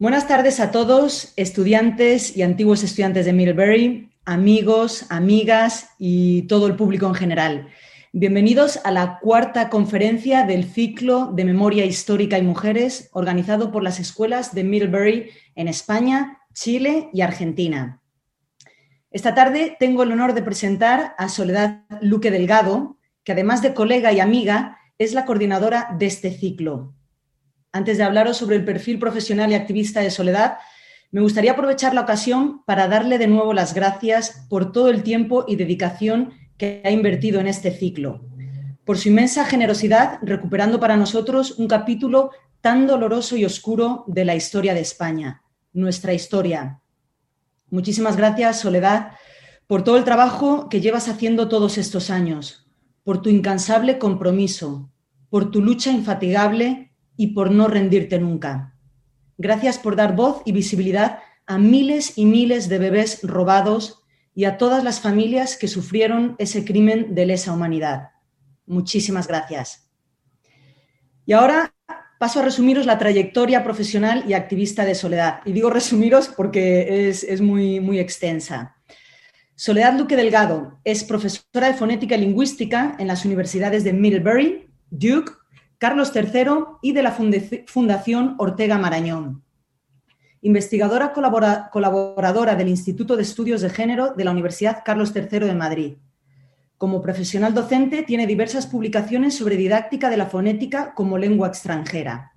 Buenas tardes a todos, estudiantes y antiguos estudiantes de Middlebury, amigos, amigas y todo el público en general. Bienvenidos a la cuarta conferencia del ciclo de Memoria Histórica y Mujeres organizado por las escuelas de Middlebury en España, Chile y Argentina. Esta tarde tengo el honor de presentar a Soledad Luque Delgado, que además de colega y amiga, es la coordinadora de este ciclo. Antes de hablaros sobre el perfil profesional y activista de Soledad, me gustaría aprovechar la ocasión para darle de nuevo las gracias por todo el tiempo y dedicación que ha invertido en este ciclo, por su inmensa generosidad recuperando para nosotros un capítulo tan doloroso y oscuro de la historia de España, nuestra historia. Muchísimas gracias, Soledad, por todo el trabajo que llevas haciendo todos estos años, por tu incansable compromiso, por tu lucha infatigable y por no rendirte nunca. Gracias por dar voz y visibilidad a miles y miles de bebés robados y a todas las familias que sufrieron ese crimen de lesa humanidad. Muchísimas gracias. Y ahora paso a resumiros la trayectoria profesional y activista de Soledad. Y digo resumiros porque es, muy, muy extensa. Soledad Duque Delgado es profesora de fonética y lingüística en las universidades de Middlebury, Duke, Carlos III y de la Fundación Ortega Marañón. Investigadora colaboradora del Instituto de Estudios de Género de la Universidad Carlos III de Madrid. Como profesional docente tiene diversas publicaciones sobre didáctica de la fonética como lengua extranjera.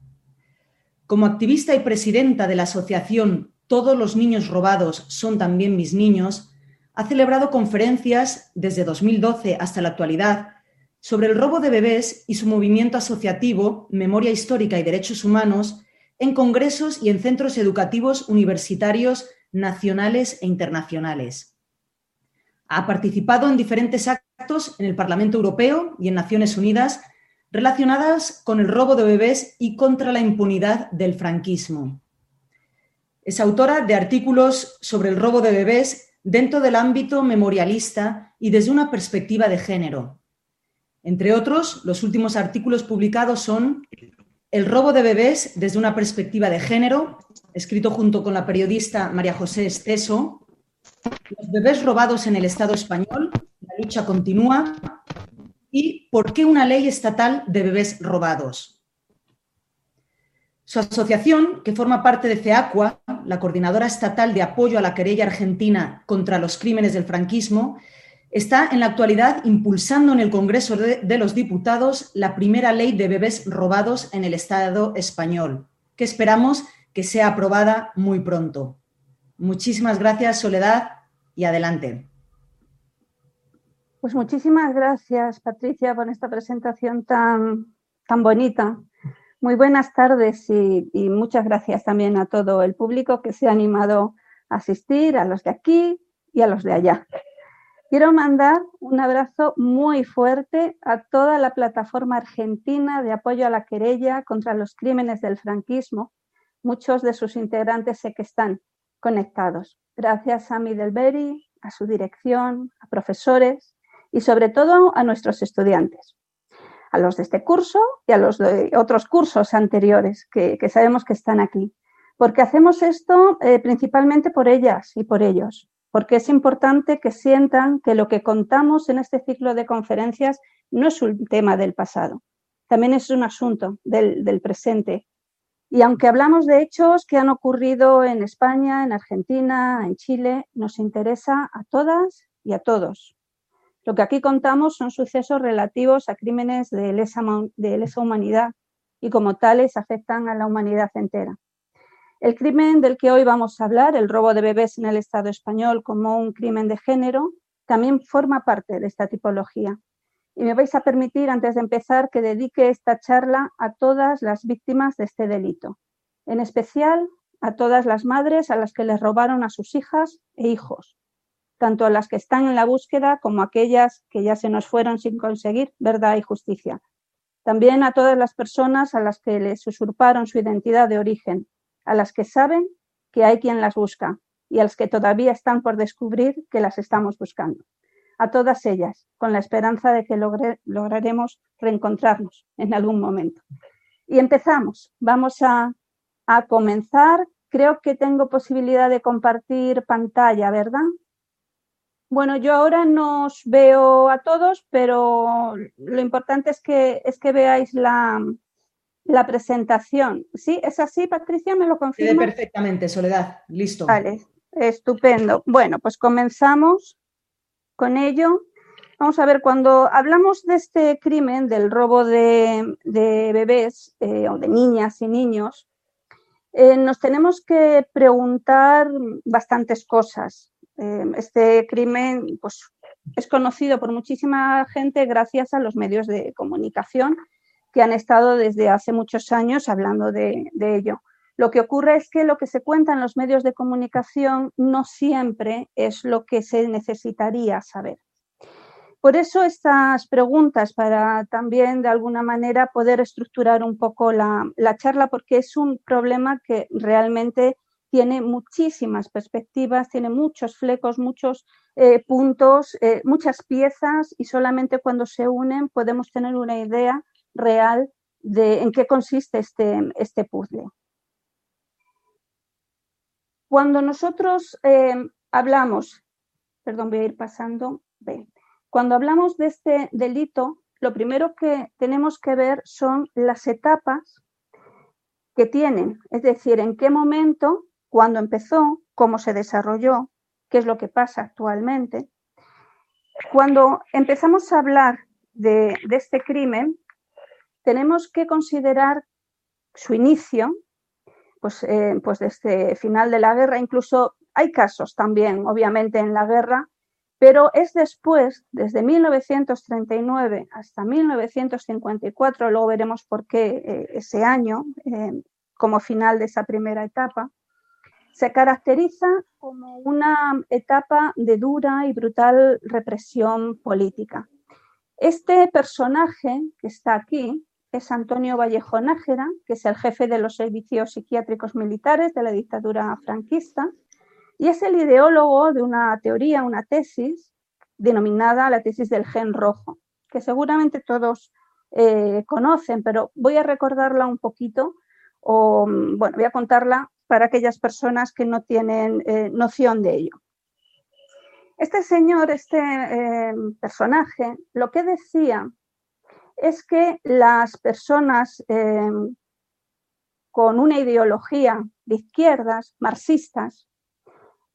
Como activista y presidenta de la asociación Todos los niños robados son también mis niños, ha celebrado conferencias desde 2012 hasta la actualidad sobre el robo de bebés y su movimiento asociativo, Memoria Histórica y Derechos Humanos, en congresos y en centros educativos universitarios nacionales e internacionales. Ha participado en diferentes actos en el Parlamento Europeo y en Naciones Unidas relacionadas con el robo de bebés y contra la impunidad del franquismo. Es autora de artículos sobre el robo de bebés dentro del ámbito memorialista y desde una perspectiva de género, entre otros, los últimos artículos publicados son El robo de bebés desde una perspectiva de género, escrito junto con la periodista María José Esteso, Los bebés robados en el Estado español, la lucha continúa, y ¿Por qué una ley estatal de bebés robados? Su asociación, que forma parte de CEACUA, la Coordinadora Estatal de Apoyo a la Querella Argentina contra los Crímenes del Franquismo, está en la actualidad impulsando en el Congreso de, los Diputados la primera ley de bebés robados en el Estado español, que esperamos que sea aprobada muy pronto. Muchísimas gracias, Soledad, y adelante. Pues muchísimas gracias, Patricia, por esta presentación tan, tan bonita. Muy buenas tardes y, y muchas gracias también a todo el público que se ha animado a asistir, a los de aquí y a los de allá. Quiero mandar un abrazo muy fuerte a toda la plataforma argentina de apoyo a la querella contra los crímenes del franquismo. Muchos de sus integrantes sé que están conectados. Gracias a Middlebury, a su dirección, a profesores y sobre todo a nuestros estudiantes, a los de este curso y a los de otros cursos anteriores que, sabemos que están aquí. Porque hacemos esto eh, principalmente por ellas y por ellos, porque es importante que sientan que lo que contamos en este ciclo de conferencias no es un tema del pasado, también es un asunto del, presente. Y aunque hablamos de hechos que han ocurrido en España, en Argentina, en Chile, nos interesa a todas y a todos. Lo que aquí contamos son sucesos relativos a crímenes de lesa, humanidad y como tales afectan a la humanidad entera. El crimen del que hoy vamos a hablar, el robo de bebés en el Estado español como un crimen de género, también forma parte de esta tipología. Y me vais a permitir, antes de empezar, que dedique esta charla a todas las víctimas de este delito, en especial a todas las madres a las que les robaron a sus hijas e hijos, tanto a las que están en la búsqueda como a aquellas que ya se nos fueron sin conseguir verdad y justicia. También a todas las personas a las que les usurparon su identidad de origen, a las que saben que hay quien las busca y a las que todavía están por descubrir que las estamos buscando. A todas ellas, con la esperanza de que lograremos reencontrarnos en algún momento. Y empezamos. Vamos a, a comenzar creo que tengo posibilidad de compartir pantalla, ¿verdad? Bueno, yo ahora no os veo a todos, pero lo importante es que, es que veáis la, la presentación. ¿Sí? ¿Es así, Patricia? ¿Me lo confirma? perfectamente, Soledad. Listo. Vale, estupendo. Bueno, pues comenzamos con ello. Vamos a ver, cuando hablamos de este crimen, del robo de, bebés eh, o de niñas y niños, eh, nos tenemos que preguntar bastantes cosas. Eh, este crimen pues, es conocido por muchísima gente gracias a los medios de comunicación que han estado desde hace muchos años hablando de, ello. Lo que ocurre es que lo que se cuenta en los medios de comunicación no siempre es lo que se necesitaría saber. Por eso estas preguntas, para también de alguna manera poder estructurar un poco la, charla, porque es un problema que realmente tiene muchísimas perspectivas, tiene muchos flecos, muchos eh, puntos, eh, muchas piezas y solamente cuando se unen podemos tener una idea real de en qué consiste este, este puzzle. Cuando nosotros eh, hablamos, perdón, voy a ir pasando, cuando hablamos de este delito, lo primero que tenemos que ver son las etapas que tienen, es decir, en qué momento, cuándo empezó, cómo se desarrolló, qué es lo que pasa actualmente. Cuando empezamos a hablar de, de este crimen, tenemos que considerar su inicio, pues, eh, pues desde final de la guerra, incluso hay casos también, obviamente, en la guerra, pero es después, desde 1939 hasta 1954, luego veremos por qué eh, ese año, eh, como final de esa primera etapa, se caracteriza como una etapa de dura y brutal represión política. Este personaje que está aquí, es Antonio Vallejo Nájera, que es el jefe de los servicios psiquiátricos militares de la dictadura franquista, y es el ideólogo de una teoría, una tesis, denominada la tesis del gen rojo, que seguramente todos eh, conocen, pero voy a recordarla un poquito, o bueno, voy a contarla para aquellas personas que no tienen eh, noción de ello. Este señor, este eh, personaje, lo que decía es que las personas em, con una ideología de izquierdas, marxistas,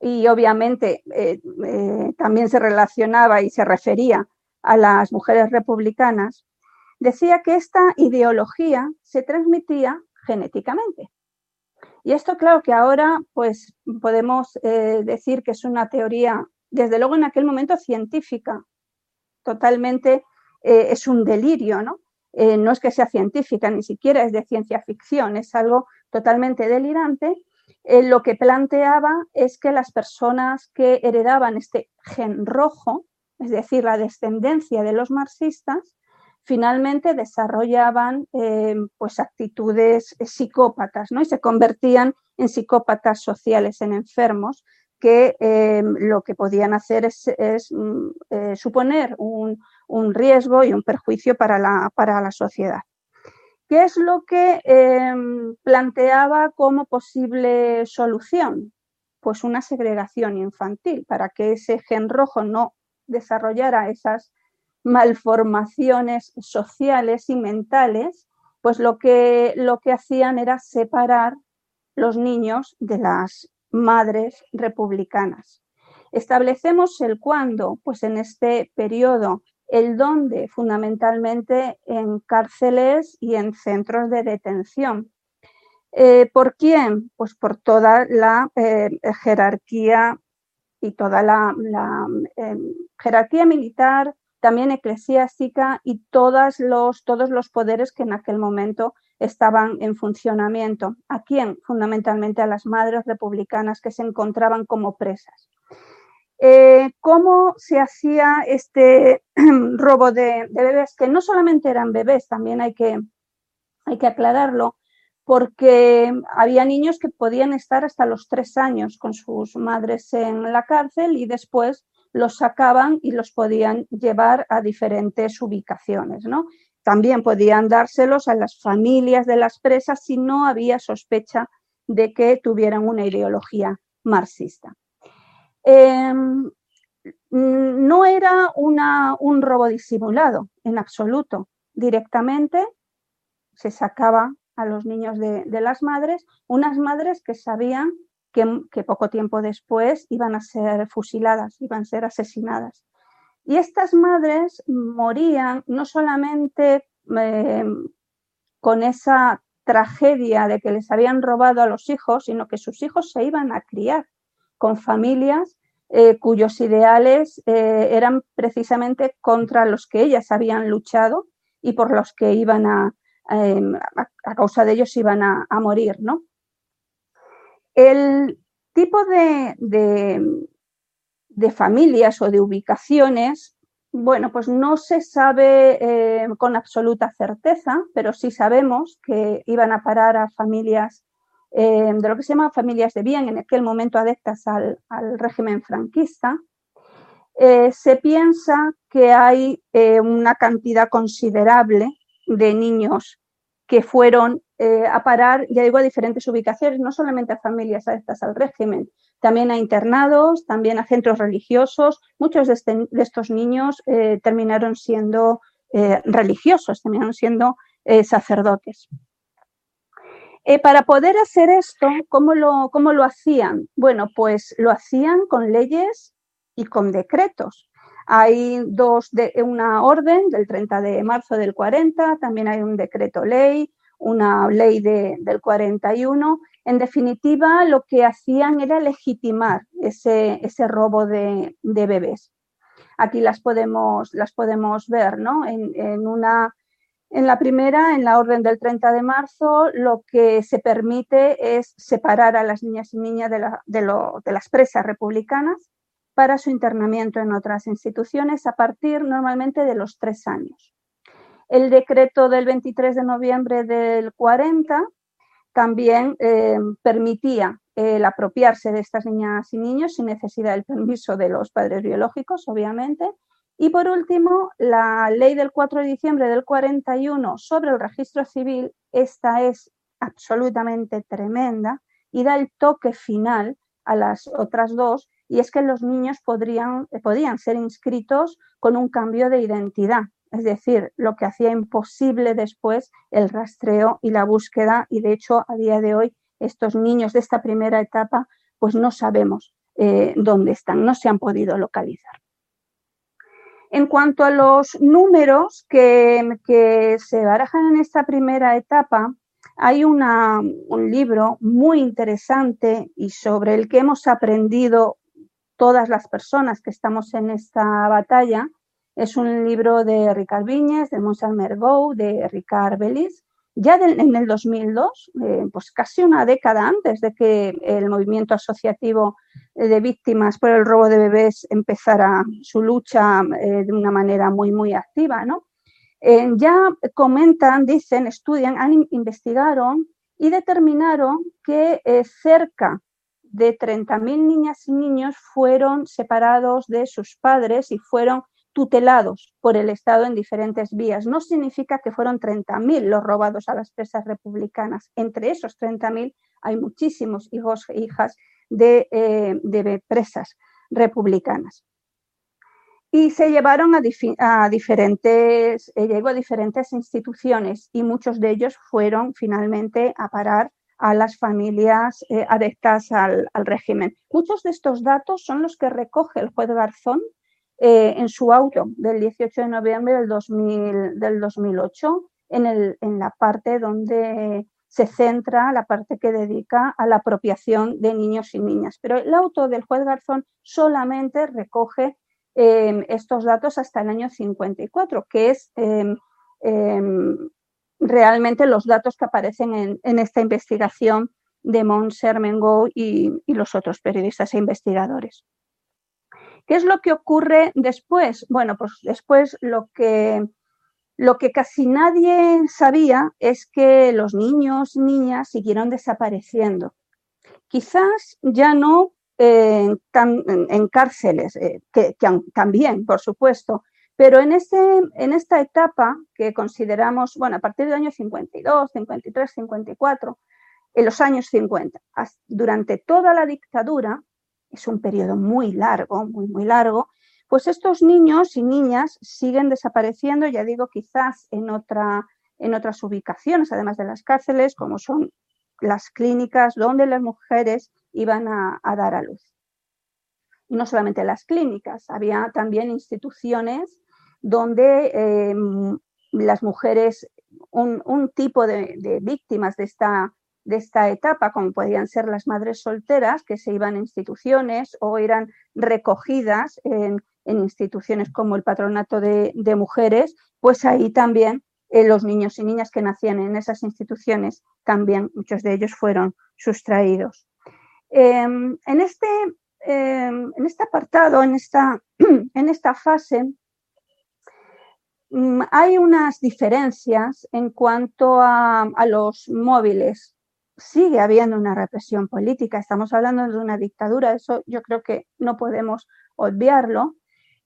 y obviamente eh, eh, también se relacionaba y se refería a las mujeres republicanas, decía que esta ideología se transmitía genéticamente. Y esto, claro, que ahora pues podemos eh, decir que es una teoría, desde luego en aquel momento científica, totalmente eh, es un delirio, ¿no? Eh, no es que sea científica, ni siquiera es de ciencia ficción, es algo totalmente delirante. Eh, lo que planteaba es que las personas que heredaban este gen rojo, es decir, la descendencia de los marxistas, finalmente desarrollaban pues actitudes psicópatas ¿no? y se convertían en psicópatas sociales, en enfermos, que lo que podían hacer es, mm, suponer un, un riesgo y un perjuicio para la, para la sociedad. ¿Qué es lo que em, planteaba como posible solución? Pues una segregación infantil para que ese gen rojo no desarrollara esas malformaciones sociales y mentales, pues lo que, lo que hacían era separar los niños de las madres republicanas. Establecemos el cuándo, pues en este periodo el dónde fundamentalmente en cárceles y en centros de detención. Eh, ¿Por quién? Pues por toda la eh, jerarquía y toda la, em, jerarquía militar, también eclesiástica y los, todos los poderes que en aquel momento estaban en funcionamiento. ¿A quién? Fundamentalmente a las madres republicanas que se encontraban como presas. Eh, cómo se hacía este robo de, bebés, que no solamente eran bebés, también hay que, hay que aclararlo, porque había niños que podían estar hasta los tres años con sus madres en la cárcel y después los sacaban y los podían llevar a diferentes ubicaciones, ¿no? También podían dárselos a las familias de las presas si no había sospecha de que tuvieran una ideología marxista. Em, no era un robo disimulado en absoluto. Directamente se sacaba a los niños de, las madres, unas madres que sabían que, poco tiempo después iban a ser fusiladas, iban a ser asesinadas. Y estas madres morían no solamente em, con esa tragedia de que les habían robado a los hijos, sino que sus hijos se iban a criar con familias eh, cuyos ideales eh, eran precisamente contra los que ellas habían luchado y por los que iban a, em, a, causa de ellos iban a, morir, ¿no? El tipo de, de, familias o de ubicaciones, bueno, pues no se sabe eh, con absoluta certeza, pero sí sabemos que iban a parar a familias eh, de lo que se llama familias de bien, en aquel momento adeptas al, régimen franquista, eh, se piensa que hay eh, una cantidad considerable de niños que fueron a parar, ya digo, a diferentes ubicaciones, no solamente a familias adeptas al régimen, también a internados, también a centros religiosos. Muchos de, este, estos niños terminaron siendo religiosos, terminaron siendo sacerdotes. Eh, para poder hacer esto, ¿cómo lo, ¿cómo lo hacían? Bueno, pues lo hacían con leyes y con decretos. Hay dos de, una orden del 30 de marzo del 40, también hay un decreto ley, una ley del 41. En definitiva, lo que hacían era legitimar ese, ese robo de, bebés. Aquí las podemos, las podemos ver, ¿no? En, en una en la primera, en la orden del 30 de marzo, lo que se permite es separar a las niñas y niñas de, las presas republicanas para su internamiento en otras instituciones a partir normalmente de los tres años. El decreto del 23 de noviembre del 40 también eh, permitía el apropiarse de estas niñas y niños sin necesidad del permiso de los padres biológicos, obviamente, y por último, la ley del 4 de diciembre del 41 sobre el registro civil, esta es absolutamente tremenda y da el toque final a las otras dos, y es que los niños podrían, podían ser inscritos con un cambio de identidad, es decir, lo que hacía imposible después el rastreo y la búsqueda, y de hecho a día de hoy estos niños de esta primera etapa pues no sabemos eh, dónde están, no se han podido localizar. En cuanto a los números que, se barajan en esta primera etapa, hay un libro muy interesante y sobre el que hemos aprendido todas las personas que estamos en esta batalla. Es un libro de Ricard Viñes, de Monsal Mergou, de Ricard Belis, ya en el 2002, eh, pues casi una década antes de que el movimiento asociativo de víctimas por el robo de bebés empezara su lucha eh, de una manera muy, muy activa, ¿no? Eh, ya comentan, dicen, estudian, investigaron y determinaron que cerca de 30.000 niñas y niños fueron separados de sus padres y fueron tutelados por el Estado en diferentes vías. No significa que fueron 30.000 los robados a las presas republicanas. Entre esos 30.000 hay muchísimos hijos e hijas de, eh, presas republicanas. Y se llevaron a, diferentes, eh, llegó a diferentes instituciones y muchos de ellos fueron finalmente a parar a las familias eh, al, al, régimen. Muchos de estos datos son los que recoge el juez Garzón eh, en su auto del 18 de noviembre del, 2000, del 2008, en, el, en la parte donde se centra la parte que dedica a la apropiación de niños y niñas. Pero el auto del juez Garzón solamente recoge em, estos datos hasta el año 54, que es em, em, realmente los datos que aparecen en, esta investigación de y, y los otros periodistas e investigadores. ¿Qué es lo que ocurre después? Bueno, pues después lo que, lo que casi nadie sabía es que los niños niñas siguieron desapareciendo. Quizás ya no en, cárceles, eh, que, también, por supuesto, pero en, este, en esta etapa que consideramos, bueno, a partir del año 52, 53, 54, en los años 50. Durante toda la dictadura, es un periodo muy largo, muy, muy largo, pues estos niños y niñas siguen desapareciendo, ya digo, quizás en, otra, en otras ubicaciones, además de las cárceles, como son las clínicas donde las mujeres iban a, dar a luz. Y no solamente las clínicas, había también instituciones donde em, las mujeres, un, tipo de, víctimas de esta, de esta etapa, como podían ser las madres solteras, que se iban a instituciones o eran recogidas en, instituciones como el patronato de, mujeres, pues ahí también eh, los niños y niñas que nacían en esas instituciones, también muchos de ellos fueron sustraídos. Em, en, este, em, en este apartado, en esta, en esta fase, mm, hay unas diferencias en cuanto a, los móviles. Sigue habiendo una represión política, estamos hablando de una dictadura, eso yo creo que no podemos obviarlo,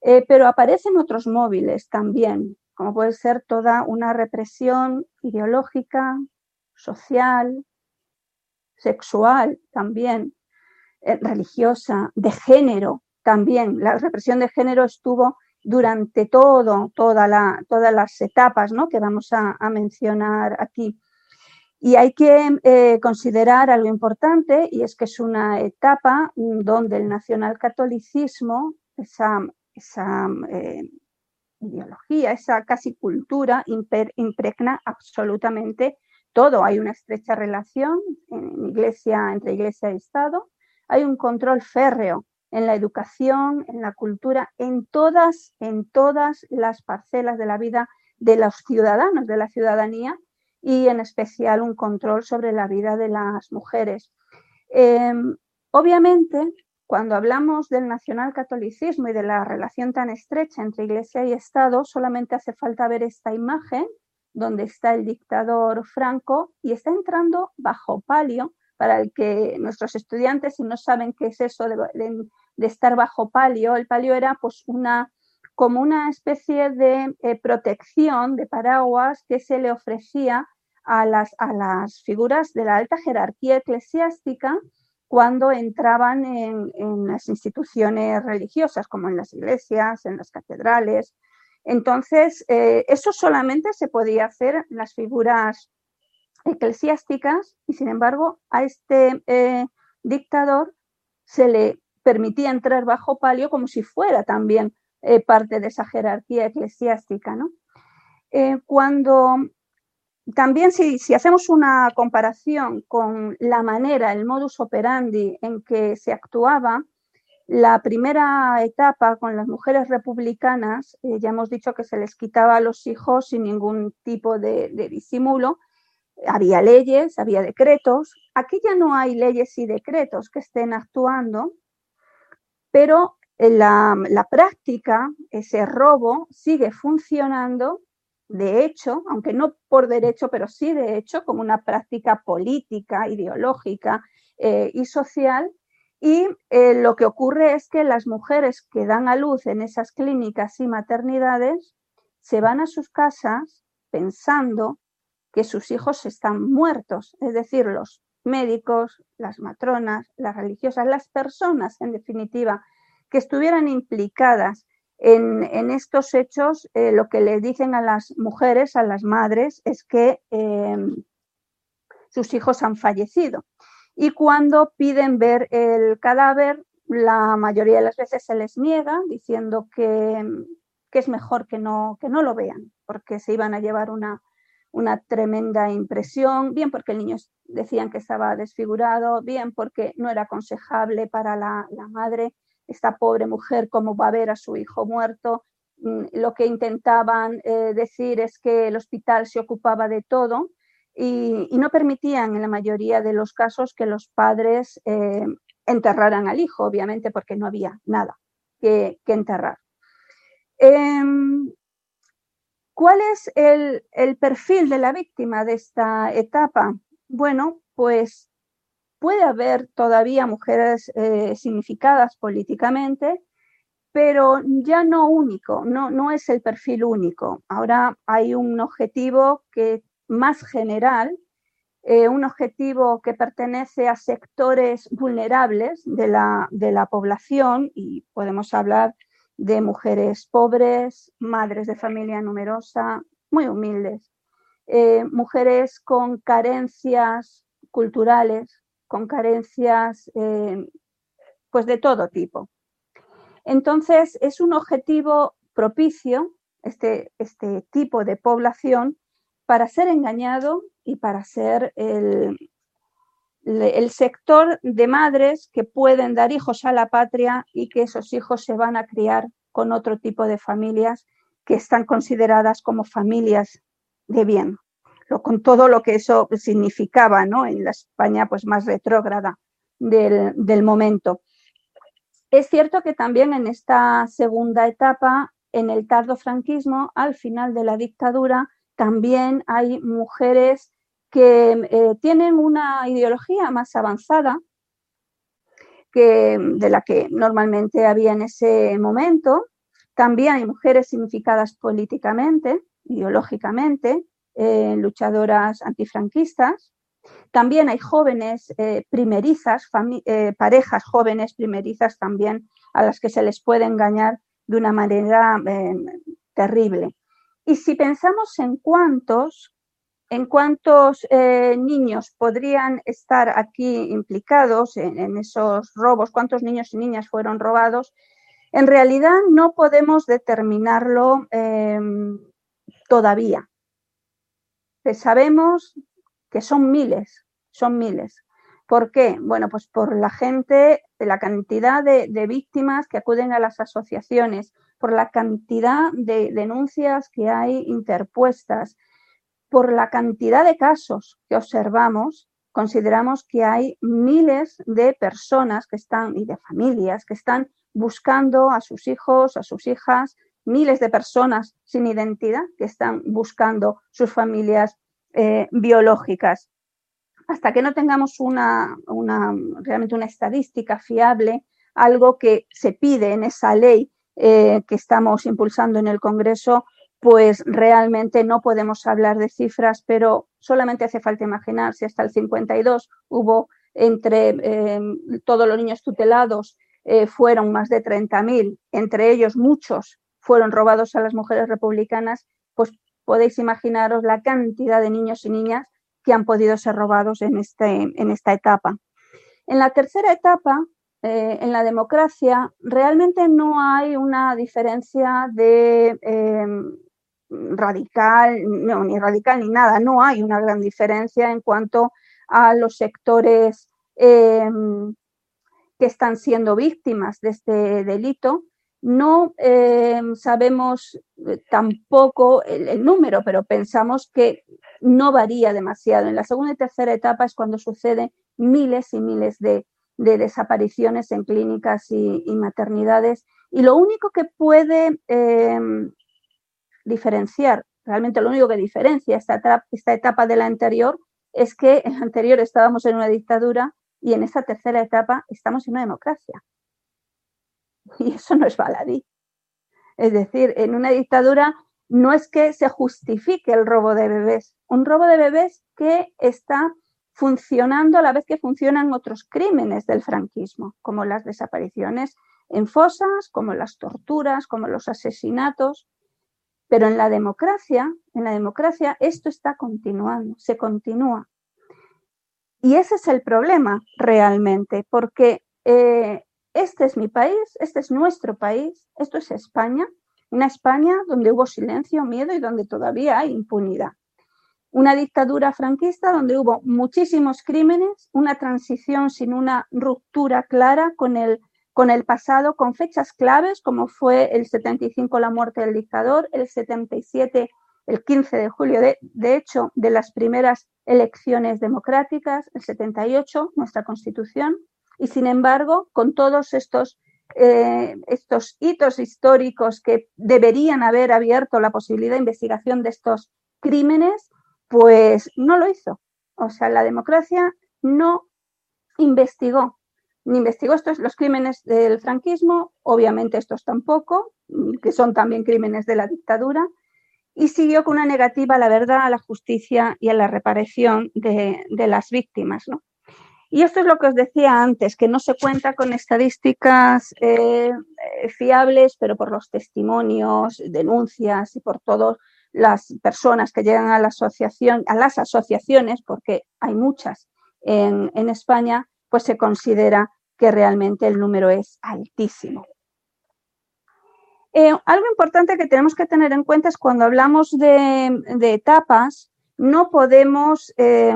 eh, pero aparecen otros móviles también, como puede ser toda una represión ideológica, social, sexual también, eh, religiosa, de género también. La represión de género estuvo durante todo, todas las etapas ¿no? que vamos a, mencionar aquí. Y hay que eh, considerar algo importante, y es que es una etapa donde el nacionalcatolicismo, esa, esa eh, ideología, esa casi cultura impregna absolutamente todo. Hay una estrecha relación en iglesia, entre iglesia y Estado. Hay un control férreo en la educación, en la cultura, en todas, en todas las parcelas de la vida de los ciudadanos, de la ciudadanía, y en especial un control sobre la vida de las mujeres. Em, obviamente, cuando hablamos del nacionalcatolicismo y de la relación tan estrecha entre Iglesia y Estado, solamente hace falta ver esta imagen donde está el dictador Franco y está entrando bajo palio, para el que nuestros estudiantes, si no saben qué es eso de, estar bajo palio, el palio era pues una como una especie de eh, protección de paraguas que se le ofrecía a las, a las figuras de la alta jerarquía eclesiástica cuando entraban en, las instituciones religiosas, como en las iglesias, en las catedrales. Entonces, eh, eso solamente se podía hacer en las figuras eclesiásticas y, sin embargo, a este eh, dictador se le permitía entrar bajo palio como si fuera también eh, parte de esa jerarquía eclesiástica. ¿no? cuando también si, hacemos una comparación con la manera, el modus operandi en que se actuaba, la primera etapa con las mujeres republicanas, eh, ya hemos dicho que se les quitaba a los hijos sin ningún tipo de, disimulo, había leyes, había decretos, aquí ya no hay leyes y decretos que estén actuando, pero la, práctica, ese robo, sigue funcionando de hecho, aunque no por derecho, pero sí de hecho, como una práctica política, ideológica eh, y social. Y eh, lo que ocurre es que las mujeres que dan a luz en esas clínicas y maternidades se van a sus casas pensando que sus hijos están muertos, es decir, los médicos, las matronas, las religiosas, las personas, en definitiva, que estuvieran implicadas en, estos hechos, eh, lo que le dicen a las mujeres, a las madres, es que em, sus hijos han fallecido. Y cuando piden ver el cadáver, la mayoría de las veces se les niega, diciendo que, es mejor que no, que no lo vean, porque se iban a llevar una, una tremenda impresión, bien porque el niño decían que estaba desfigurado, bien porque no era aconsejable para la madre esta pobre mujer cómo va a ver a su hijo muerto. Mm, lo que intentaban eh, decir es que el hospital se ocupaba de todo y, no permitían en la mayoría de los casos que los padres eh, enterraran al hijo, obviamente porque no había nada que, enterrar. Em, ¿Cuál es el, el perfil de la víctima de esta etapa? Bueno, pues Puede haber todavía mujeres eh, significadas políticamente, pero ya no único, no, no es el perfil único. Ahora hay un objetivo que más general, eh, un objetivo que pertenece a sectores vulnerables de la, de la población y podemos hablar de mujeres pobres, madres de familia numerosa, muy humildes, eh, mujeres con carencias culturales, con carencias eh, pues de todo tipo. Entonces, es un objetivo propicio, este, este tipo de población, para ser engañado y para ser el, el sector de madres que pueden dar hijos a la patria y que esos hijos se van a criar con otro tipo de familias que están consideradas como familias de bien, con todo lo que eso significaba ¿no? en la España pues, más retrógrada del, del momento. Es cierto que también en esta segunda etapa, en el tardo franquismo, al final de la dictadura, también hay mujeres que eh, tienen una ideología más avanzada que, de la que normalmente había en ese momento. También hay mujeres significadas políticamente, ideológicamente, eh, luchadoras antifranquistas. También hay jóvenes eh, primerizas, parejas jóvenes primerizas también a las que se les puede engañar de una manera terrible. Y si pensamos en cuántos en cuántos eh, niños podrían estar aquí implicados en, esos robos, cuántos niños y niñas fueron robados, en realidad no podemos determinarlo em, todavía. Sabemos que son miles, son miles. ¿Por qué? Bueno, pues por la gente, la cantidad de víctimas que acuden a las asociaciones, por la cantidad de denuncias que hay interpuestas, por la cantidad de casos que observamos, consideramos que hay miles de personas que están y de familias que están buscando a sus hijos, a sus hijas, miles de personas sin identidad que están buscando sus familias eh, biológicas. Hasta que no tengamos una, realmente una estadística fiable, algo que se pide en esa ley eh, que estamos impulsando en el Congreso, pues realmente no podemos hablar de cifras, pero solamente hace falta imaginar si hasta el 52 hubo entre em, todos los niños tutelados eh, fueron más de 30.000, entre ellos muchos fueron robados a las mujeres republicanas, pues podéis imaginaros la cantidad de niños y niñas que han podido ser robados en, este, en esta etapa. En la tercera etapa, eh, en la democracia, realmente no hay una diferencia de em, radical, no, ni radical ni nada, no hay una gran diferencia en cuanto a los sectores em, que están siendo víctimas de este delito. No em, sabemos eh, tampoco el, número, pero pensamos que no varía demasiado. En la segunda y tercera etapa es cuando suceden miles y miles de, desapariciones en clínicas y, maternidades. Y lo único que puede em, diferenciar, realmente lo único que diferencia esta, esta etapa de la anterior es que en la anterior estábamos en una dictadura y en esta tercera etapa estamos en una democracia. Y eso no es baladí. Es decir, en una dictadura no es que se justifique el robo de bebés, un robo de bebés que está funcionando a la vez que funcionan otros crímenes del franquismo, como las desapariciones en fosas, como las torturas, como los asesinatos. Pero en la democracia, en la democracia esto está continuando, se continúa. Y ese es el problema realmente, porque eh, este es mi país, este es nuestro país, esto es España, una España donde hubo silencio, miedo y donde todavía hay impunidad. Una dictadura franquista donde hubo muchísimos crímenes, una transición sin una ruptura clara con el con el pasado, con fechas claves como fue el 75 la muerte del dictador, el 77 el 15 de julio, de, de hecho, de las primeras elecciones democráticas, el 78, nuestra constitución, y sin embargo, con todos estos, eh, estos hitos históricos que deberían haber abierto la posibilidad de investigación de estos crímenes, pues no lo hizo. O sea, la democracia no investigó ni investigó estos los crímenes del franquismo, obviamente estos tampoco, que son también crímenes de la dictadura, y siguió con una negativa a la verdad, a la justicia y a la reparación de, las víctimas. Y esto es lo que os decía antes, que no se cuenta con estadísticas eh, fiables, pero por los testimonios, denuncias y por todas las personas que llegan a la asociación, a las asociaciones, porque hay muchas en, en España, pues se considera que realmente el número es altísimo. Eh, algo importante que tenemos que tener en cuenta es cuando hablamos de, etapas, no podemos eh,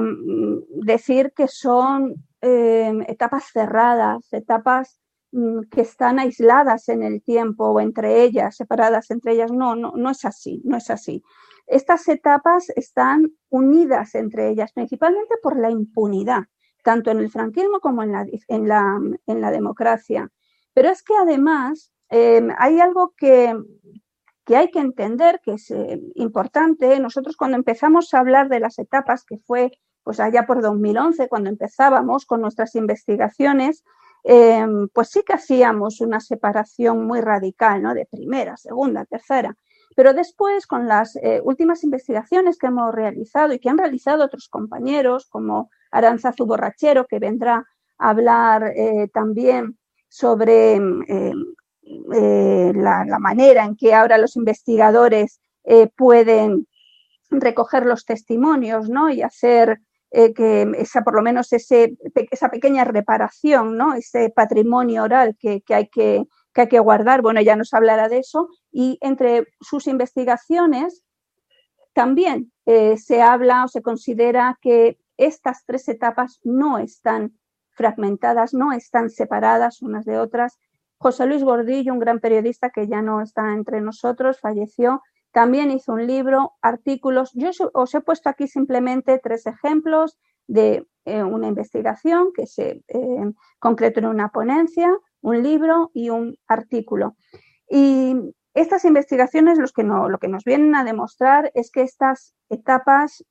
decir que son eh, etapas cerradas, etapas mm, que están aisladas en el tiempo o entre ellas, separadas entre ellas. No, no, no es así, no es así. Estas etapas están unidas entre ellas, principalmente por la impunidad, tanto en el franquismo como en la, en la, en la democracia. Pero es que además Em, hay algo que, hay que entender, que es eh, importante. Nosotros cuando empezamos a hablar de las etapas, que fue pues allá por 2011, cuando empezábamos con nuestras investigaciones, em, pues sí que hacíamos una separación muy radical, ¿no? De primera, segunda, tercera. Pero después, con las eh, últimas investigaciones que hemos realizado y que han realizado otros compañeros, como Aranzazu Borrachero, que vendrá a hablar eh, también sobre em, eh, la, manera en que ahora los investigadores eh, pueden recoger los testimonios ¿no? y hacer eh, que esa, por lo menos ese, esa pequeña reparación, ¿no? ese patrimonio oral que, hay que, que hay que guardar. Bueno, ya nos hablará de eso. Y entre sus investigaciones también se habla o se considera que estas tres etapas no están fragmentadas, no están separadas unas de otras, José Luis Gordillo, un gran periodista que ya no está entre nosotros, falleció. También hizo un libro, artículos. Yo os he puesto aquí simplemente tres ejemplos de eh, una investigación que se eh, concretó en una ponencia, un libro y un artículo. Y estas investigaciones lo que nos vienen a demostrar es que estas etapas,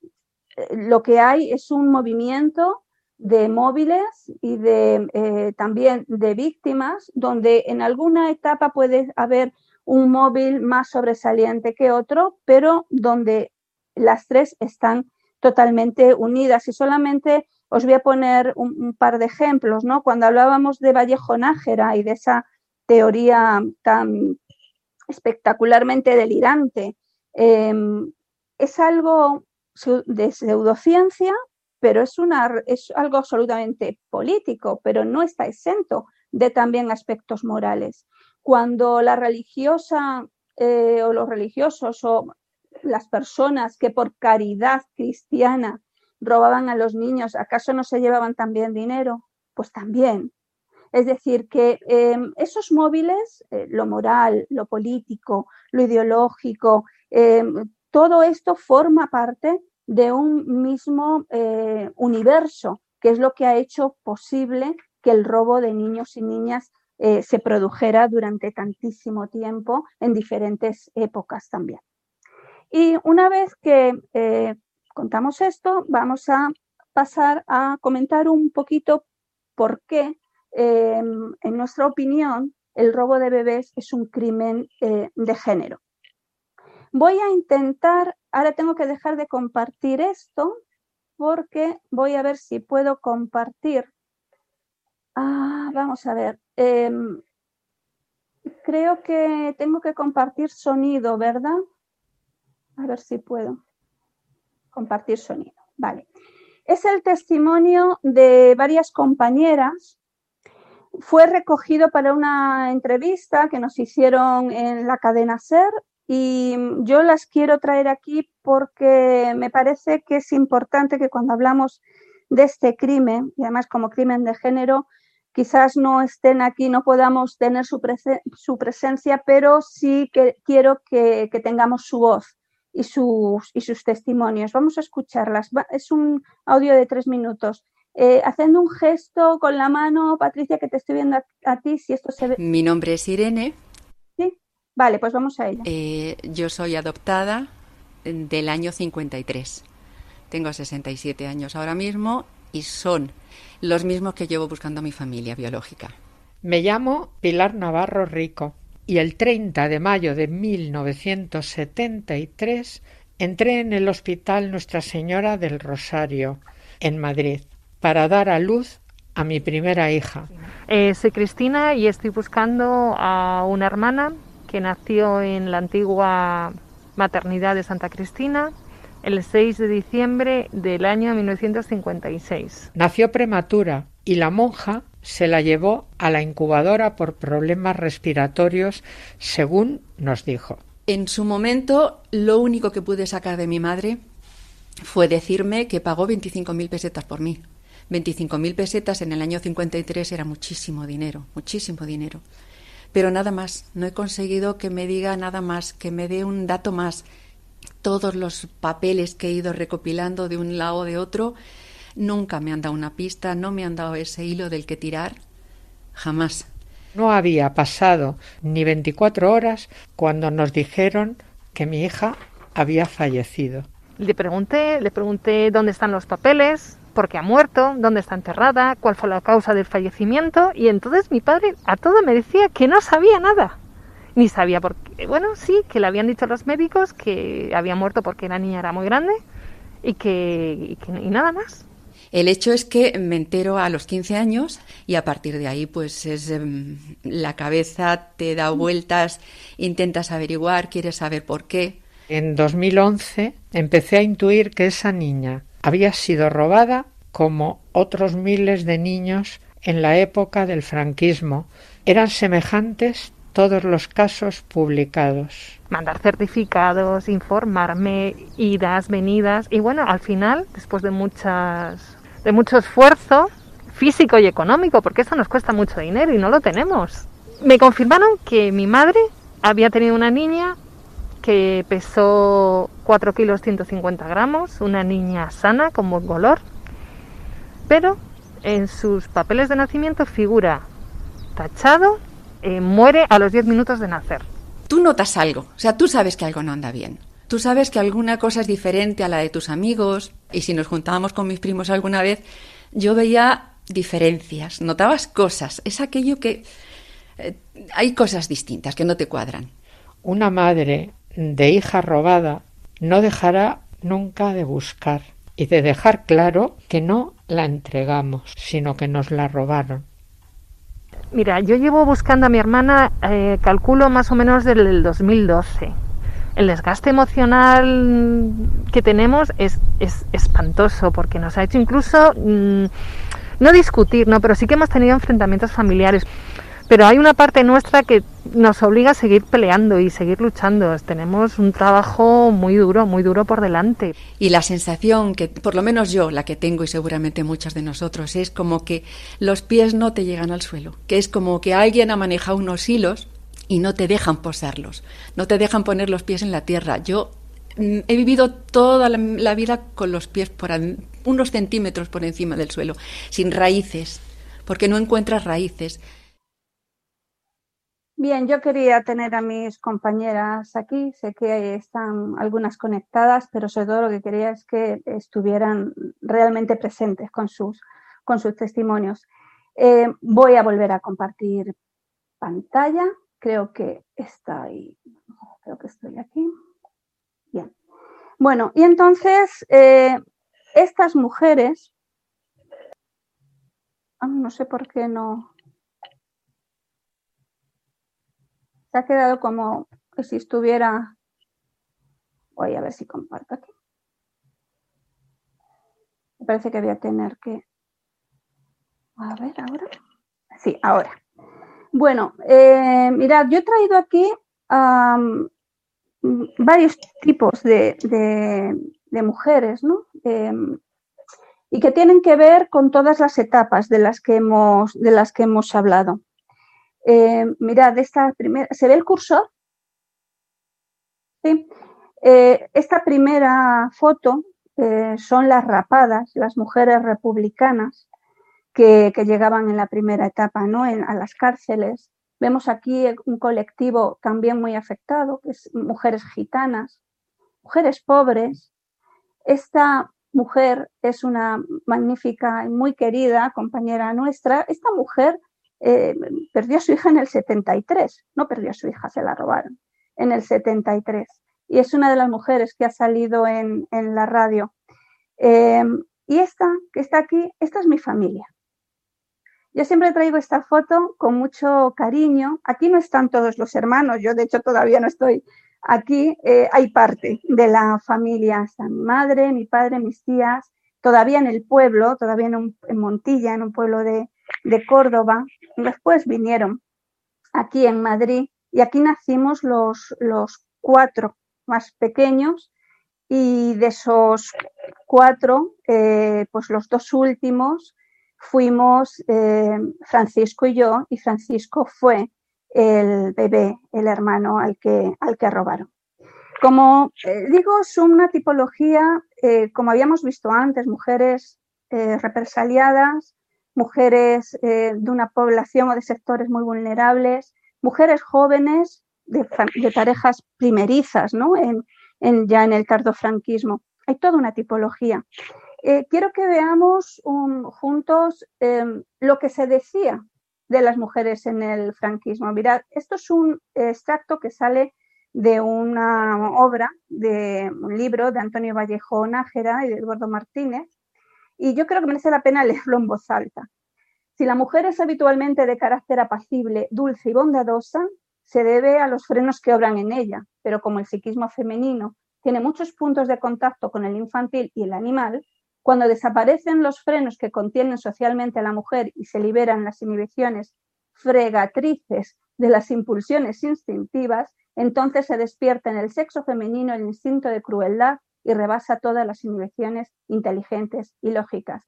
eh, lo que hay es un movimiento de móviles y de eh, también de víctimas, donde en alguna etapa puede haber un móvil más sobresaliente que otro, pero donde las tres están totalmente unidas. Y solamente os voy a poner un, par de ejemplos, ¿no? Cuando hablábamos de Vallejo Nájera y de esa teoría tan espectacularmente delirante, em, es algo de pseudociencia, pero es, algo absolutamente político, pero no está exento de también aspectos morales. Cuando la religiosa eh, o los religiosos o las personas que por caridad cristiana robaban a los niños, ¿acaso no se llevaban también dinero? Pues también. Es decir, que em, esos móviles, eh, lo moral, lo político, lo ideológico, em, todo esto forma parte de un mismo eh, universo, que es lo que ha hecho posible que el robo de niños y niñas eh, se produjera durante tantísimo tiempo en diferentes épocas también. Y una vez que eh, contamos esto, vamos a pasar a comentar un poquito por qué, en nuestra opinión, el robo de bebés es un crimen de género. Voy a intentar, ahora tengo que dejar de compartir esto porque voy a ver si puedo compartir. Ah, vamos a ver. Em, creo que tengo que compartir sonido, ¿verdad? A ver si puedo compartir sonido. Vale. Es el testimonio de varias compañeras. Fue recogido para una entrevista que nos hicieron en la cadena SER y yo las quiero traer aquí porque me parece que es importante que cuando hablamos de este crimen, y además como crimen de género, quizás no estén aquí, no podamos tener su, su presencia, pero sí que quiero que, tengamos su voz y sus, y sus testimonios. Vamos a escucharlas. Es un audio de tres minutos. Eh, haciendo un gesto con la mano, Patricia, que te estoy viendo a, a ti, si esto se ve. Mi nombre es Irene. Vale, pues vamos a ella. Eh, yo soy adoptada del año 53. Tengo 67 años ahora mismo y son los mismos que llevo buscando a mi familia biológica. Me llamo Pilar Navarro Rico. y el 30 de mayo de 1973 entré en el Hospital Nuestra Señora del Rosario, en Madrid, para dar a luz a mi primera hija. Eh, soy Cristina y estoy buscando a una hermana que nació en la antigua maternidad de Santa Cristina el 6 de diciembre del año 1956. Nació prematura y la monja se la llevó a la incubadora por problemas respiratorios, según nos dijo. En su momento, lo único que pude sacar de mi madre fue decirme que pagó 25.000 pesetas por mí. 25.000 pesetas en el año 53 era muchísimo dinero, muchísimo dinero. Pero nada más, no he conseguido que me diga nada más, que me dé un dato más. Todos los papeles que he ido recopilando de un lado o de otro nunca me han dado una pista, no me han dado ese hilo del que tirar, jamás. No había pasado ni 24 horas cuando nos dijeron que mi hija había fallecido. Le pregunté, le pregunté dónde están los papeles, por qué ha muerto, dónde está enterrada, cuál fue la causa del fallecimiento y entonces mi padre a todo me decía que no sabía nada. Ni sabía por qué. Bueno, sí, que le habían dicho los médicos que había muerto porque la niña era muy grande y que, y nada más. El hecho es que me entero a los 15 años y a partir de ahí pues es em, la cabeza te da vueltas, intentas averiguar, quieres saber por qué. En 2011 empecé a intuir que esa niña había sido robada como otros miles de niños en la época del franquismo. Eran semejantes todos los casos publicados. Mandar certificados, informarme, idas, venidas y bueno, al final, después de muchas de mucho esfuerzo físico y económico, porque esto nos cuesta mucho dinero y no lo tenemos. Me confirmaron que mi madre había tenido una niña que pesó 4 kilos 150 gramos, una niña sana, con buen color, pero en sus papeles de nacimiento figura tachado, eh, muere a los 10 minutos de nacer. Tú notas algo, o sea, tú sabes que algo no anda bien. Tú sabes que alguna cosa es diferente a la de tus amigos y si nos juntábamos con mis primos alguna vez, yo veía diferencias, notabas cosas. Es aquello que eh, hay cosas distintas que no te cuadran. Una madre de hija robada no dejará nunca de buscar y de dejar claro que no la entregamos, sino que nos la robaron. Mira, yo llevo buscando a mi hermana, eh, calculo más o menos desde el 2012 el desgaste emocional que tenemos es, espantoso porque nos ha hecho incluso mm, no discutir, ¿no? pero sí que hemos tenido enfrentamientos familiares. Pero hay una parte nuestra que nos obliga a seguir peleando y seguir luchando. Tenemos un trabajo muy duro, muy duro por delante. Y la sensación que, por lo menos yo, la que tengo y seguramente muchos de nosotros, es como que los pies no te llegan al suelo, que es como que alguien ha manejado unos hilos y no te dejan posarlos, no te dejan poner los pies en la tierra. Yo mm, he vivido toda la, vida con los pies por unos centímetros por encima del suelo, sin raíces, porque no encuentras raíces. Bien, yo quería tener a mis compañeras aquí, sé que están algunas conectadas, pero sobre todo lo que quería es que estuvieran realmente presentes con sus, con sus testimonios. Eh, voy a volver a compartir pantalla. Creo que está ahí. Creo que estoy aquí. Bien. Bueno, y entonces eh, estas mujeres, ah, no sé por qué no. Se ha quedado como que si estuviera. Voy a ver si comparto aquí. Me parece que voy a tener que. A ver, ahora. Sí, ahora. Bueno, eh, mirad, yo he traído aquí varios tipos de, mujeres, ¿no? Em, y que tienen que ver con todas las etapas de las que hemos, de las que hemos hablado. Eh, mirad, esta primera, ¿se ve el cursor? Sí. Eh, esta primera foto son las rapadas, las mujeres republicanas, que, llegaban en la primera etapa ¿no? a las cárceles. Vemos aquí un colectivo también muy afectado, que es mujeres gitanas, mujeres pobres. Esta mujer es una magnífica y muy querida compañera nuestra. Esta mujer eh, perdió a su hija en el 73, no perdió a su hija, se la robaron, en el 73. Y es una de las mujeres que ha salido en, la radio. Em, y esta, que está aquí, esta es mi familia. Yo siempre traigo esta foto con mucho cariño. Aquí no están todos los hermanos, yo de hecho todavía no estoy aquí. Eh, hay parte de la familia, está mi madre, mi padre, mis tías, todavía en el pueblo, todavía en, Montilla, en un pueblo de, Córdoba. Después vinieron aquí en Madrid y aquí nacimos los, los cuatro más pequeños y de esos cuatro, eh, pues los dos últimos fuimos eh, Francisco y yo, y Francisco fue el bebé, el hermano al que, al que robaron. Como eh, digo, es una tipología, como habíamos visto antes, mujeres represaliadas, mujeres de una población o de sectores muy vulnerables, mujeres jóvenes de, parejas primerizas, ¿no? En, ya en el cardofranquismo. Hay toda una tipología. Eh, quiero que veamos juntos em, lo que se decía de las mujeres en el franquismo. Mirad, esto es un extracto que sale de una obra, de un libro de Antonio Vallejo Nájera y de Eduardo Martínez, y yo creo que merece la pena leerlo en voz alta. Si la mujer es habitualmente de carácter apacible, dulce y bondadosa, se debe a los frenos que obran en ella, pero como el psiquismo femenino tiene muchos puntos de contacto con el infantil y el animal, cuando desaparecen los frenos que contienen socialmente a la mujer y se liberan las inhibiciones fregatrices de las impulsiones instintivas, entonces se despierta en el sexo femenino el instinto de crueldad y rebasa todas las inhibiciones inteligentes y lógicas.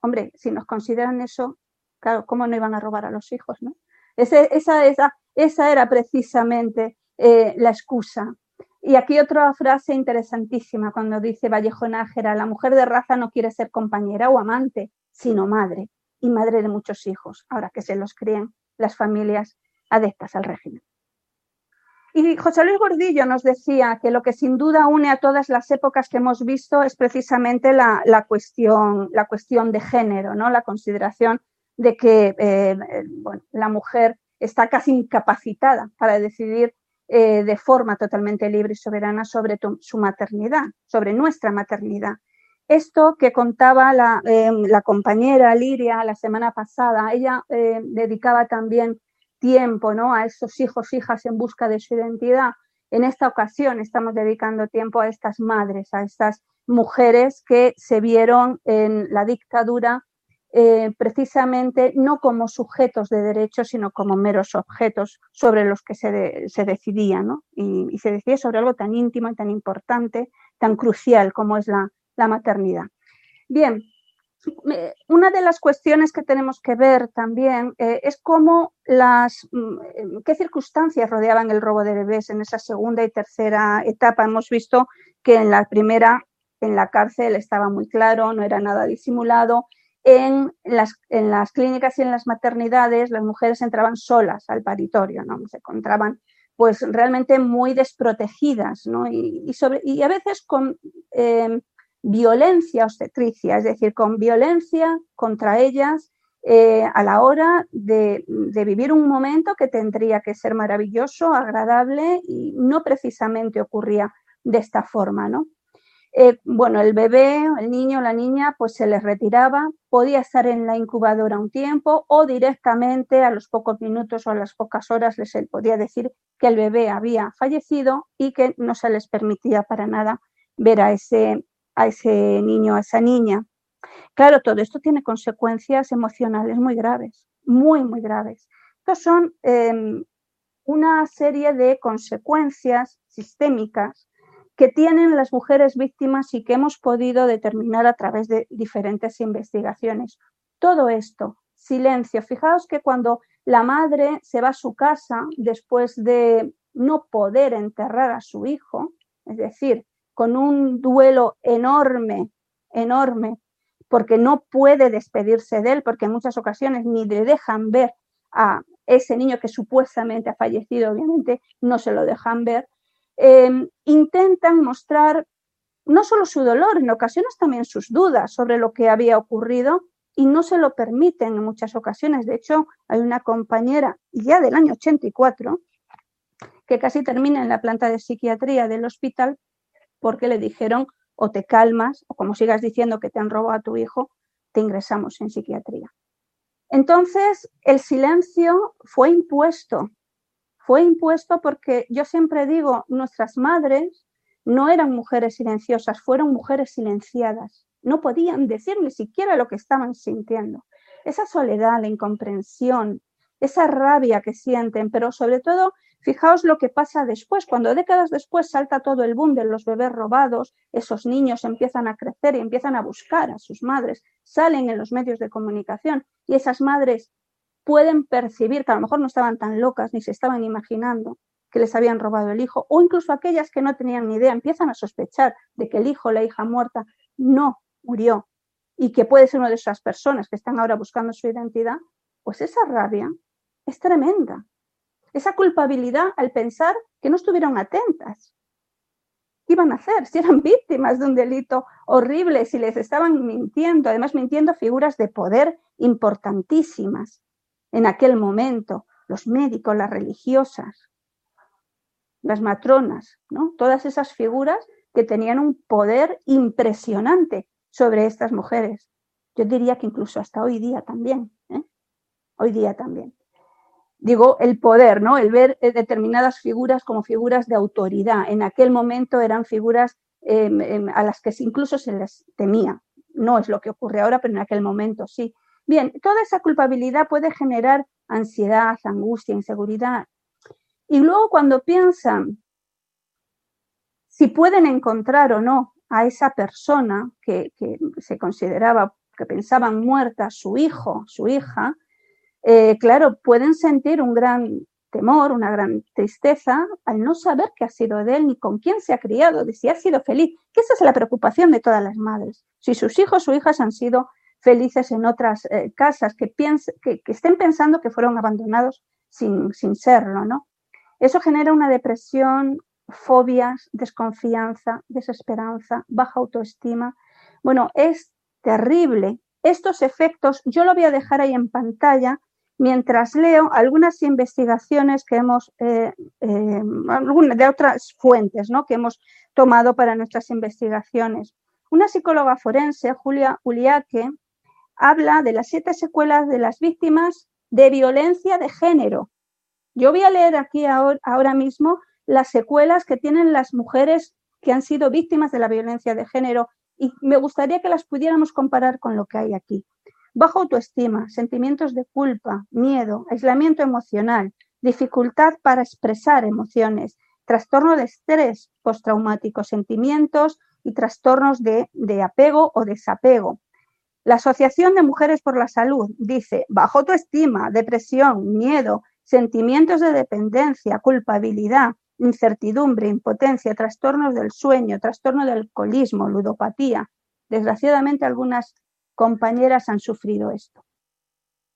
Hombre, si nos consideran eso, claro, ¿cómo no iban a robar a los hijos? ¿no? esa, esa, esa era precisamente eh, la excusa. Y aquí otra frase interesantísima cuando dice Vallejo Nájera, la mujer de raza no quiere ser compañera o amante, sino madre, y madre de muchos hijos, ahora que se los crían las familias adeptas al régimen. Y José Luis Gordillo nos decía que lo que sin duda une a todas las épocas que hemos visto es precisamente la, cuestión, la cuestión de género, ¿no? la consideración de que eh, la mujer está casi incapacitada para decidir eh, de forma totalmente libre y soberana sobre su maternidad, sobre nuestra maternidad. Esto que contaba la, eh, compañera Liria la semana pasada, ella dedicaba también tiempo ¿no? a esos hijos, hijas en busca de su identidad. En esta ocasión estamos dedicando tiempo a estas madres, a estas mujeres que se vieron en la dictadura eh, precisamente no como sujetos de derechos, sino como meros objetos sobre los que se, decidía, ¿no? Y, se decía sobre algo tan íntimo y tan importante, tan crucial como es la, maternidad. Bien, una de las cuestiones que tenemos que ver también eh, es cómo las, mm, qué circunstancias rodeaban el robo de bebés en esa segunda y tercera etapa. Hemos visto que en la primera, en la cárcel, estaba muy claro, no era nada disimulado en las, en las clínicas y en las maternidades las mujeres entraban solas al paritorio, ¿no? Se encontraban pues realmente muy desprotegidas, ¿no? Y, sobre, y a veces con em, violencia obstetricia, es decir, con violencia contra ellas eh, a la hora de, vivir un momento que tendría que ser maravilloso, agradable y no precisamente ocurría de esta forma, ¿no? Eh, bueno, el bebé, el niño, la niña, pues se les retiraba, podía estar en la incubadora un tiempo o directamente a los pocos minutos o a las pocas horas les podía decir que el bebé había fallecido y que no se les permitía para nada ver a ese, a ese niño, a esa niña. Claro, todo esto tiene consecuencias emocionales muy graves, muy, muy graves. Estos son em, una serie de consecuencias sistémicas que tienen las mujeres víctimas y que hemos podido determinar a través de diferentes investigaciones. Todo esto, silencio. Fijaos que cuando la madre se va a su casa después de no poder enterrar a su hijo, es decir, con un duelo enorme, enorme, porque no puede despedirse de él, porque en muchas ocasiones ni le dejan ver a ese niño que supuestamente ha fallecido, obviamente no se lo dejan ver, Em, intentan mostrar no solo su dolor, en ocasiones también sus dudas sobre lo que había ocurrido y no se lo permiten en muchas ocasiones. De hecho, hay una compañera ya del año 84 que casi termina en la planta de psiquiatría del hospital porque le dijeron o te calmas o como sigas diciendo que te han robado a tu hijo, te ingresamos en psiquiatría. Entonces, el silencio fue impuesto, fue impuesto porque yo siempre digo, nuestras madres no eran mujeres silenciosas, fueron mujeres silenciadas. No podían decir ni siquiera lo que estaban sintiendo. Esa soledad, la incomprensión, esa rabia que sienten, pero sobre todo, fijaos lo que pasa después, cuando décadas después salta todo el boom de los bebés robados, esos niños empiezan a crecer y empiezan a buscar a sus madres, salen en los medios de comunicación y esas madres pueden percibir que a lo mejor no estaban tan locas ni se estaban imaginando que les habían robado el hijo, o incluso aquellas que no tenían ni idea empiezan a sospechar de que el hijo la hija muerta no murió y que puede ser una de esas personas que están ahora buscando su identidad, pues esa rabia es tremenda. Esa culpabilidad al pensar que no estuvieron atentas. ¿Qué iban a hacer? Si eran víctimas de un delito horrible, si les estaban mintiendo, además mintiendo figuras de poder importantísimas en aquel momento, los médicos, las religiosas, las matronas, ¿no? Todas esas figuras que tenían un poder impresionante sobre estas mujeres. Yo diría que incluso hasta hoy día también. ¿eh? Hoy día también. Digo, el poder, ¿no? El ver eh, determinadas figuras como figuras de autoridad. En aquel momento eran figuras em, em, a las que incluso se les temía. No es lo que ocurre ahora, pero en aquel momento sí. Bien, toda esa culpabilidad puede generar ansiedad, angustia, inseguridad. Y luego cuando piensan si pueden encontrar o no a esa persona que, se consideraba, que pensaban muerta, su hijo, su hija, eh, claro, pueden sentir un gran temor, una gran tristeza al no saber qué ha sido de él ni con quién se ha criado, de si ha sido feliz, que esa es la preocupación de todas las madres. Si sus hijos o hijas han sido felices en otras eh, casas, que, que, estén pensando que fueron abandonados sin, sin serlo, ¿no? Eso genera una depresión, fobias, desconfianza, desesperanza, baja autoestima. Bueno, es terrible. Estos efectos yo lo voy a dejar ahí en pantalla mientras leo algunas investigaciones que hemos, eh, eh, de otras fuentes ¿no? que hemos tomado para nuestras investigaciones. Una psicóloga forense, Julia Uliaque, habla de las siete secuelas de las víctimas de violencia de género. Yo voy a leer aquí ahora mismo las secuelas que tienen las mujeres que han sido víctimas de la violencia de género y me gustaría que las pudiéramos comparar con lo que hay aquí. Bajo autoestima, sentimientos de culpa, miedo, aislamiento emocional, dificultad para expresar emociones, trastorno de estrés postraumático, sentimientos y trastornos de, de, apego o desapego. La Asociación de Mujeres por la Salud dice bajo autoestima, depresión, miedo, sentimientos de dependencia, culpabilidad, incertidumbre, impotencia, trastornos del sueño, trastorno del alcoholismo, ludopatía. Desgraciadamente algunas compañeras han sufrido esto.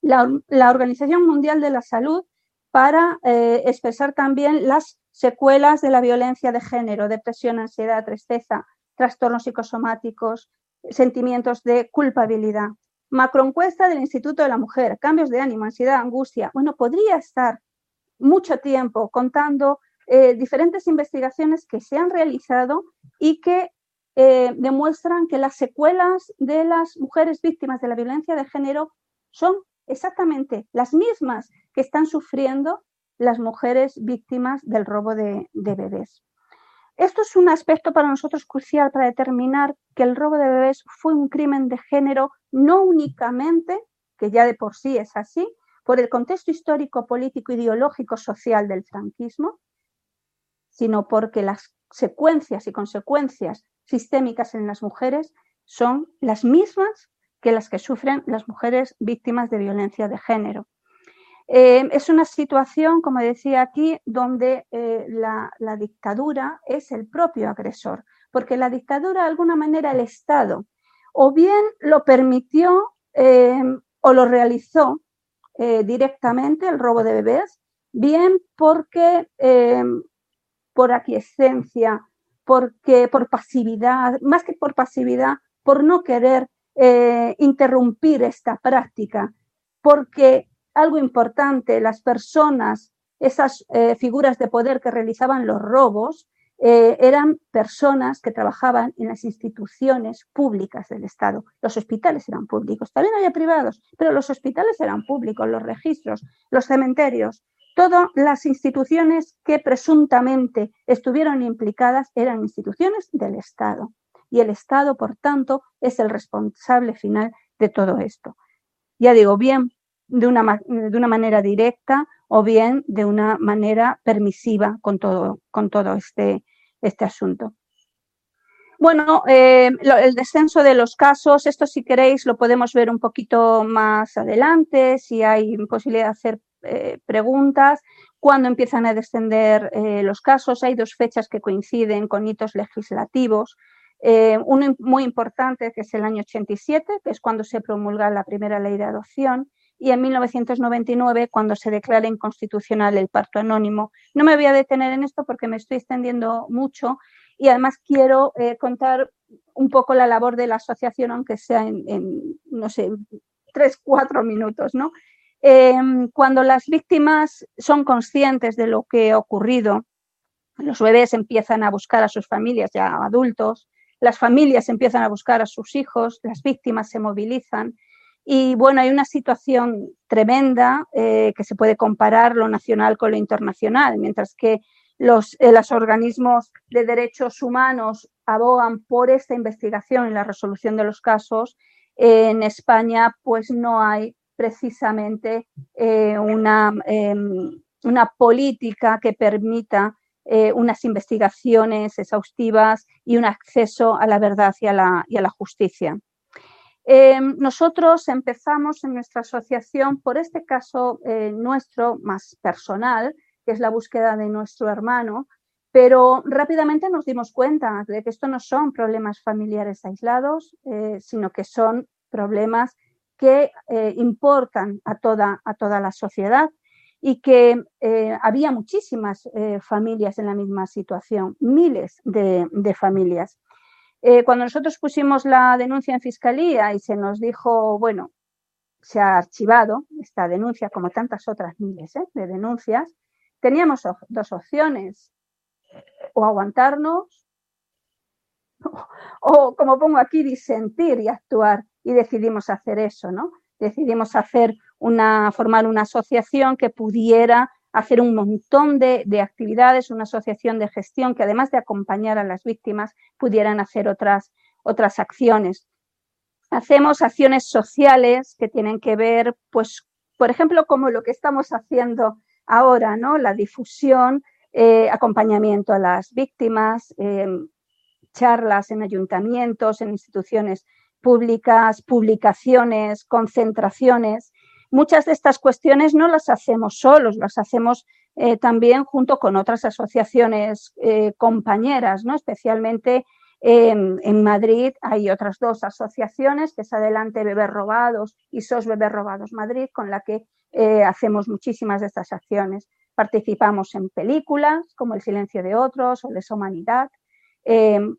La, Organización Mundial de la Salud para eh, expresar también las secuelas de la violencia de género, depresión, ansiedad, tristeza, trastornos psicosomáticos, sentimientos de culpabilidad. Macroencuesta del Instituto de la Mujer, cambios de ánimo, ansiedad, angustia. Bueno, podría estar mucho tiempo contando eh, diferentes investigaciones que se han realizado y que eh, demuestran que las secuelas de las mujeres víctimas de la violencia de género son exactamente las mismas que están sufriendo las mujeres víctimas del robo de, de bebés. Esto es un aspecto para nosotros crucial para determinar que el robo de bebés fue un crimen de género no únicamente, que ya de por sí es así, por el contexto histórico, político, ideológico, social del franquismo, sino porque las secuencias y consecuencias sistémicas en las mujeres son las mismas que las que sufren las mujeres víctimas de violencia de género. Eh, es una situación, como decía aquí, donde eh, la, dictadura es el propio agresor, porque la dictadura, de alguna manera, el Estado, o bien lo permitió eh, o lo realizó directamente, el robo de bebés, bien porque por aquiescencia, porque, por pasividad, más que por pasividad, por no querer eh, interrumpir esta práctica, porque algo importante, las personas, esas eh, figuras de poder que realizaban los robos, eh, eran personas que trabajaban en las instituciones públicas del Estado. Los hospitales eran públicos, también había privados, pero los hospitales eran públicos, los registros, los cementerios, todas las instituciones que presuntamente estuvieron implicadas eran instituciones del Estado. Y el Estado, por tanto, es el responsable final de todo esto. Ya digo, bien de una, de una manera directa o bien de una manera permisiva con todo, con todo este, este asunto. Bueno, eh, el descenso de los casos, esto si queréis lo podemos ver un poquito más adelante, si hay posibilidad de hacer eh, preguntas. Cuando empiezan a descender eh, los casos? Hay dos fechas que coinciden con hitos legislativos. uno muy importante, que es el año 87, que es cuando se promulga la primera ley de adopción, y en 1999 cuando se declara inconstitucional el parto anónimo. No me voy a detener en esto porque me estoy extendiendo mucho y además quiero eh, contar un poco la labor de la asociación, aunque sea en, no sé, tres, cuatro minutos, ¿no? Em, cuando las víctimas son conscientes de lo que ha ocurrido, los bebés empiezan a buscar a sus familias ya adultos, las familias empiezan a buscar a sus hijos, las víctimas se movilizan y bueno, hay una situación tremenda eh, que se puede comparar lo nacional con lo internacional, mientras que los, eh, los, organismos de derechos humanos abogan por esta investigación y la resolución de los casos, en España pues no hay precisamente eh, una, em, una, política que permita unas investigaciones exhaustivas y un acceso a la verdad y a la, a la justicia. Em, nosotros empezamos en nuestra asociación por este caso eh, nuestro más personal, que es la búsqueda de nuestro hermano, pero rápidamente nos dimos cuenta de que esto no son problemas familiares aislados, eh, sino que son problemas que eh, importan a toda, a toda la sociedad y que había muchísimas familias en la misma situación, miles de familias. Eh, cuando nosotros pusimos la denuncia en fiscalía y se nos dijo, bueno, se ha archivado esta denuncia, como tantas otras miles ¿eh? de denuncias, teníamos dos opciones, o aguantarnos, o, como pongo aquí, disentir y actuar, y decidimos hacer eso, ¿no? Decidimos hacer una, formar una asociación que pudiera hacer un montón de, actividades, una asociación de gestión que además de acompañar a las víctimas pudieran hacer otras, otras acciones. Hacemos acciones sociales que tienen que ver, pues, por ejemplo, como lo que estamos haciendo ahora, ¿no? La difusión, eh, acompañamiento a las víctimas, em, charlas en ayuntamientos, en instituciones públicas, publicaciones, concentraciones Muchas de estas cuestiones no las hacemos solos, las hacemos eh, también junto con otras asociaciones eh, compañeras, ¿no? especialmente en Madrid hay otras dos asociaciones, que es Adelante Bebés Robados y SOS Bebés Robados Madrid, con la que eh, hacemos muchísimas de estas acciones. Participamos en películas como El silencio de otros o Les Humanidad.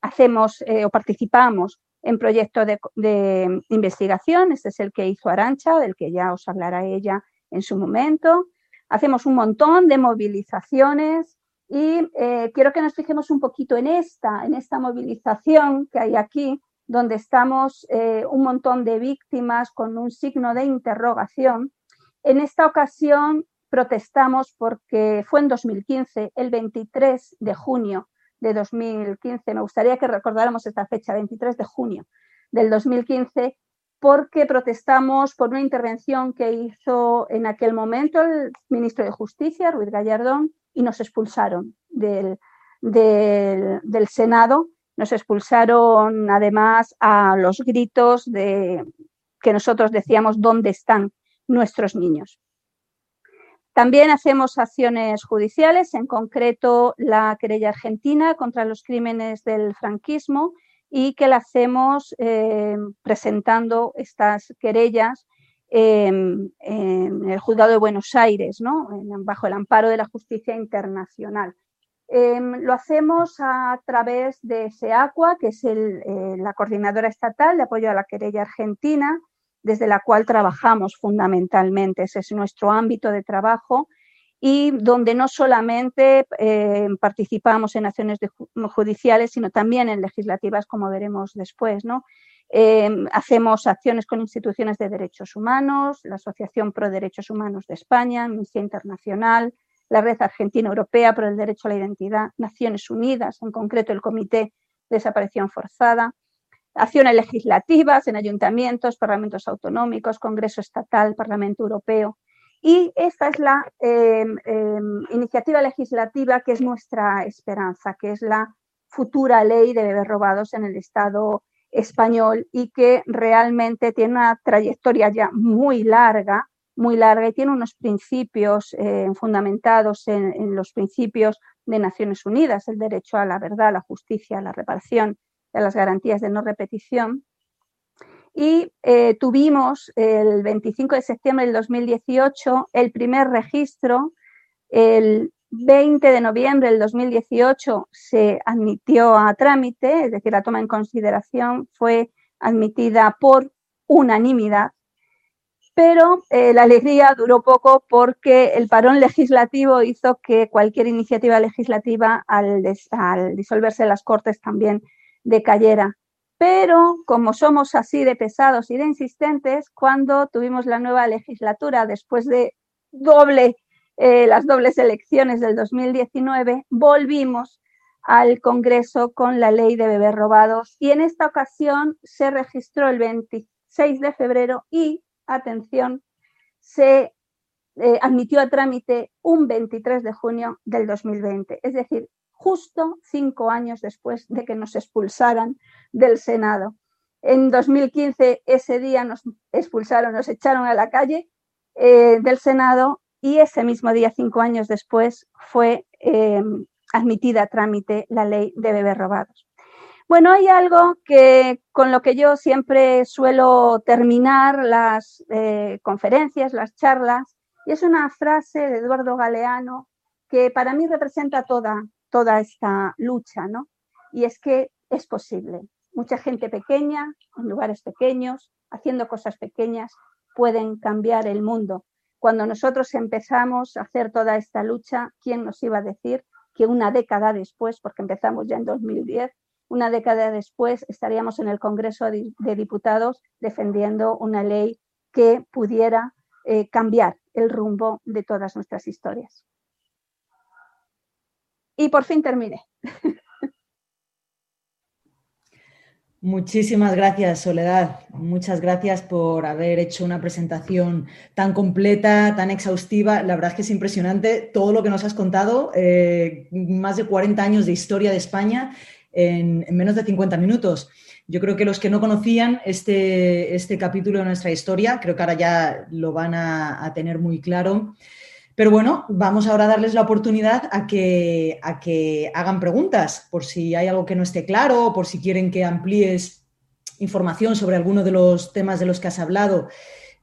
hacemos o participamos en proyecto de, investigación. Este es el que hizo Arancha, del que ya os hablará ella en su momento. Hacemos un montón de movilizaciones y eh, quiero que nos fijemos un poquito en esta, en esta movilización que hay aquí, donde estamos eh, un montón de víctimas con un signo de interrogación. En esta ocasión protestamos porque fue en 2015, el 23 de junio, de 2015. Me gustaría que recordáramos esta fecha, 23 de junio del 2015, porque protestamos por una intervención que hizo en aquel momento el ministro de Justicia, Ruiz Gallardón, y nos expulsaron del, del, Senado. Nos expulsaron además a los gritos de que nosotros decíamos dónde están nuestros niños. También hacemos acciones judiciales, en concreto la querella argentina contra los crímenes del franquismo y que la hacemos eh, presentando estas querellas en, el juzgado de Buenos Aires, bajo el amparo de la justicia internacional. Em, lo hacemos a través de SEACUA, que es eh, la coordinadora estatal de apoyo a la querella argentina, desde la cual trabajamos fundamentalmente. Ese es nuestro ámbito de trabajo y donde no solamente em, participamos en acciones judiciales, sino también en legislativas, como veremos después. Em, hacemos acciones con instituciones de derechos humanos, la Asociación Pro Derechos Humanos de España, Amnistía Internacional, la Red Argentina Europea por el Derecho a la Identidad, Naciones Unidas, en concreto el Comité de Desaparición Forzada, acciones legislativas en ayuntamientos, parlamentos autonómicos, Congreso Estatal, Parlamento Europeo. Y esta es la em, em, iniciativa legislativa que es nuestra esperanza, que es la futura ley de bebés robados en el Estado español y que realmente tiene una trayectoria ya muy larga muy larga y tiene unos principios eh, fundamentados en, los principios de Naciones Unidas, el derecho a la verdad, la justicia, la reparación, a las garantías de no repetición. Y eh, tuvimos el 25 de septiembre del 2018 el primer registro, el 20 de noviembre del 2018 se admitió a trámite, es decir, la toma en consideración fue admitida por unanimidad pero eh, la alegría duró poco porque el parón legislativo hizo que cualquier iniciativa legislativa al, disolverse las Cortes también decayera. Pero como somos así de pesados y de insistentes, cuando tuvimos la nueva legislatura después de doble, eh, las dobles elecciones del 2019, volvimos al Congreso con la ley de bebés robados y en esta ocasión se registró el 26 de febrero y atención, se eh, admitió a trámite un 23 de junio del 2020, es decir, justo cinco años después de que nos expulsaran del Senado. En 2015, ese día nos expulsaron, nos echaron a la calle eh, del Senado y ese mismo día, cinco años después, fue eh, admitida a trámite la ley de bebés robados. Bueno, hay algo que con lo que yo siempre suelo terminar las eh, conferencias, las charlas, y es una frase de Eduardo Galeano que para mí representa toda, toda esta lucha, ¿no? Y es que es posible. Mucha gente pequeña, en lugares pequeños, haciendo cosas pequeñas, pueden cambiar el mundo. Cuando nosotros empezamos a hacer toda esta lucha, ¿quién nos iba a decir que una década después, porque empezamos ya en 2010, una década después estaríamos en el Congreso de Diputados defendiendo una ley que pudiera eh, cambiar el rumbo de todas nuestras historias. Y por fin terminé. Muchísimas gracias, Soledad. Muchas gracias por haber hecho una presentación tan completa, tan exhaustiva. La verdad es que es impresionante todo lo que nos has contado, eh, más de 40 años de historia de España en, menos de 50 minutos. Yo creo que los que no conocían este, este capítulo de nuestra historia, creo que ahora ya lo van a, tener muy claro. Pero bueno, vamos ahora a darles la oportunidad a que, a que hagan preguntas, por si hay algo que no esté claro, por si quieren que amplíes información sobre alguno de los temas de los que has hablado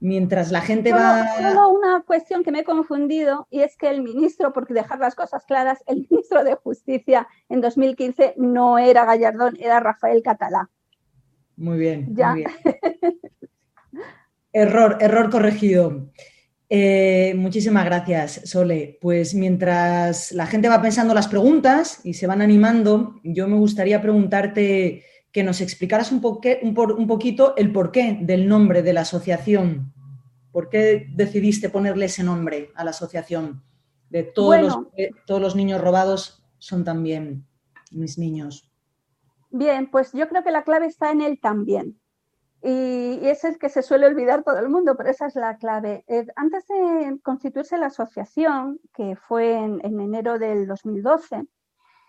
mientras la gente va... Solo una cuestión que me he confundido y es que el ministro, porque dejar las cosas claras, el ministro de Justicia en 2015 no era Gallardón, era Rafael Catalá. Muy bien, muy bien. error, error corregido. Eh, muchísimas gracias, Sole. Pues mientras la gente va pensando las preguntas y se van animando, yo me gustaría preguntarte que nos explicaras un, un, poquito el porqué del nombre de la asociación. ¿Por qué decidiste ponerle ese nombre a la asociación? De todos, los, todos los niños robados son también mis niños. Bien, pues yo creo que la clave está en el también. Y, es el que se suele olvidar todo el mundo, pero esa es la clave. Eh, antes de constituirse la asociación, que fue en, en enero del 2012,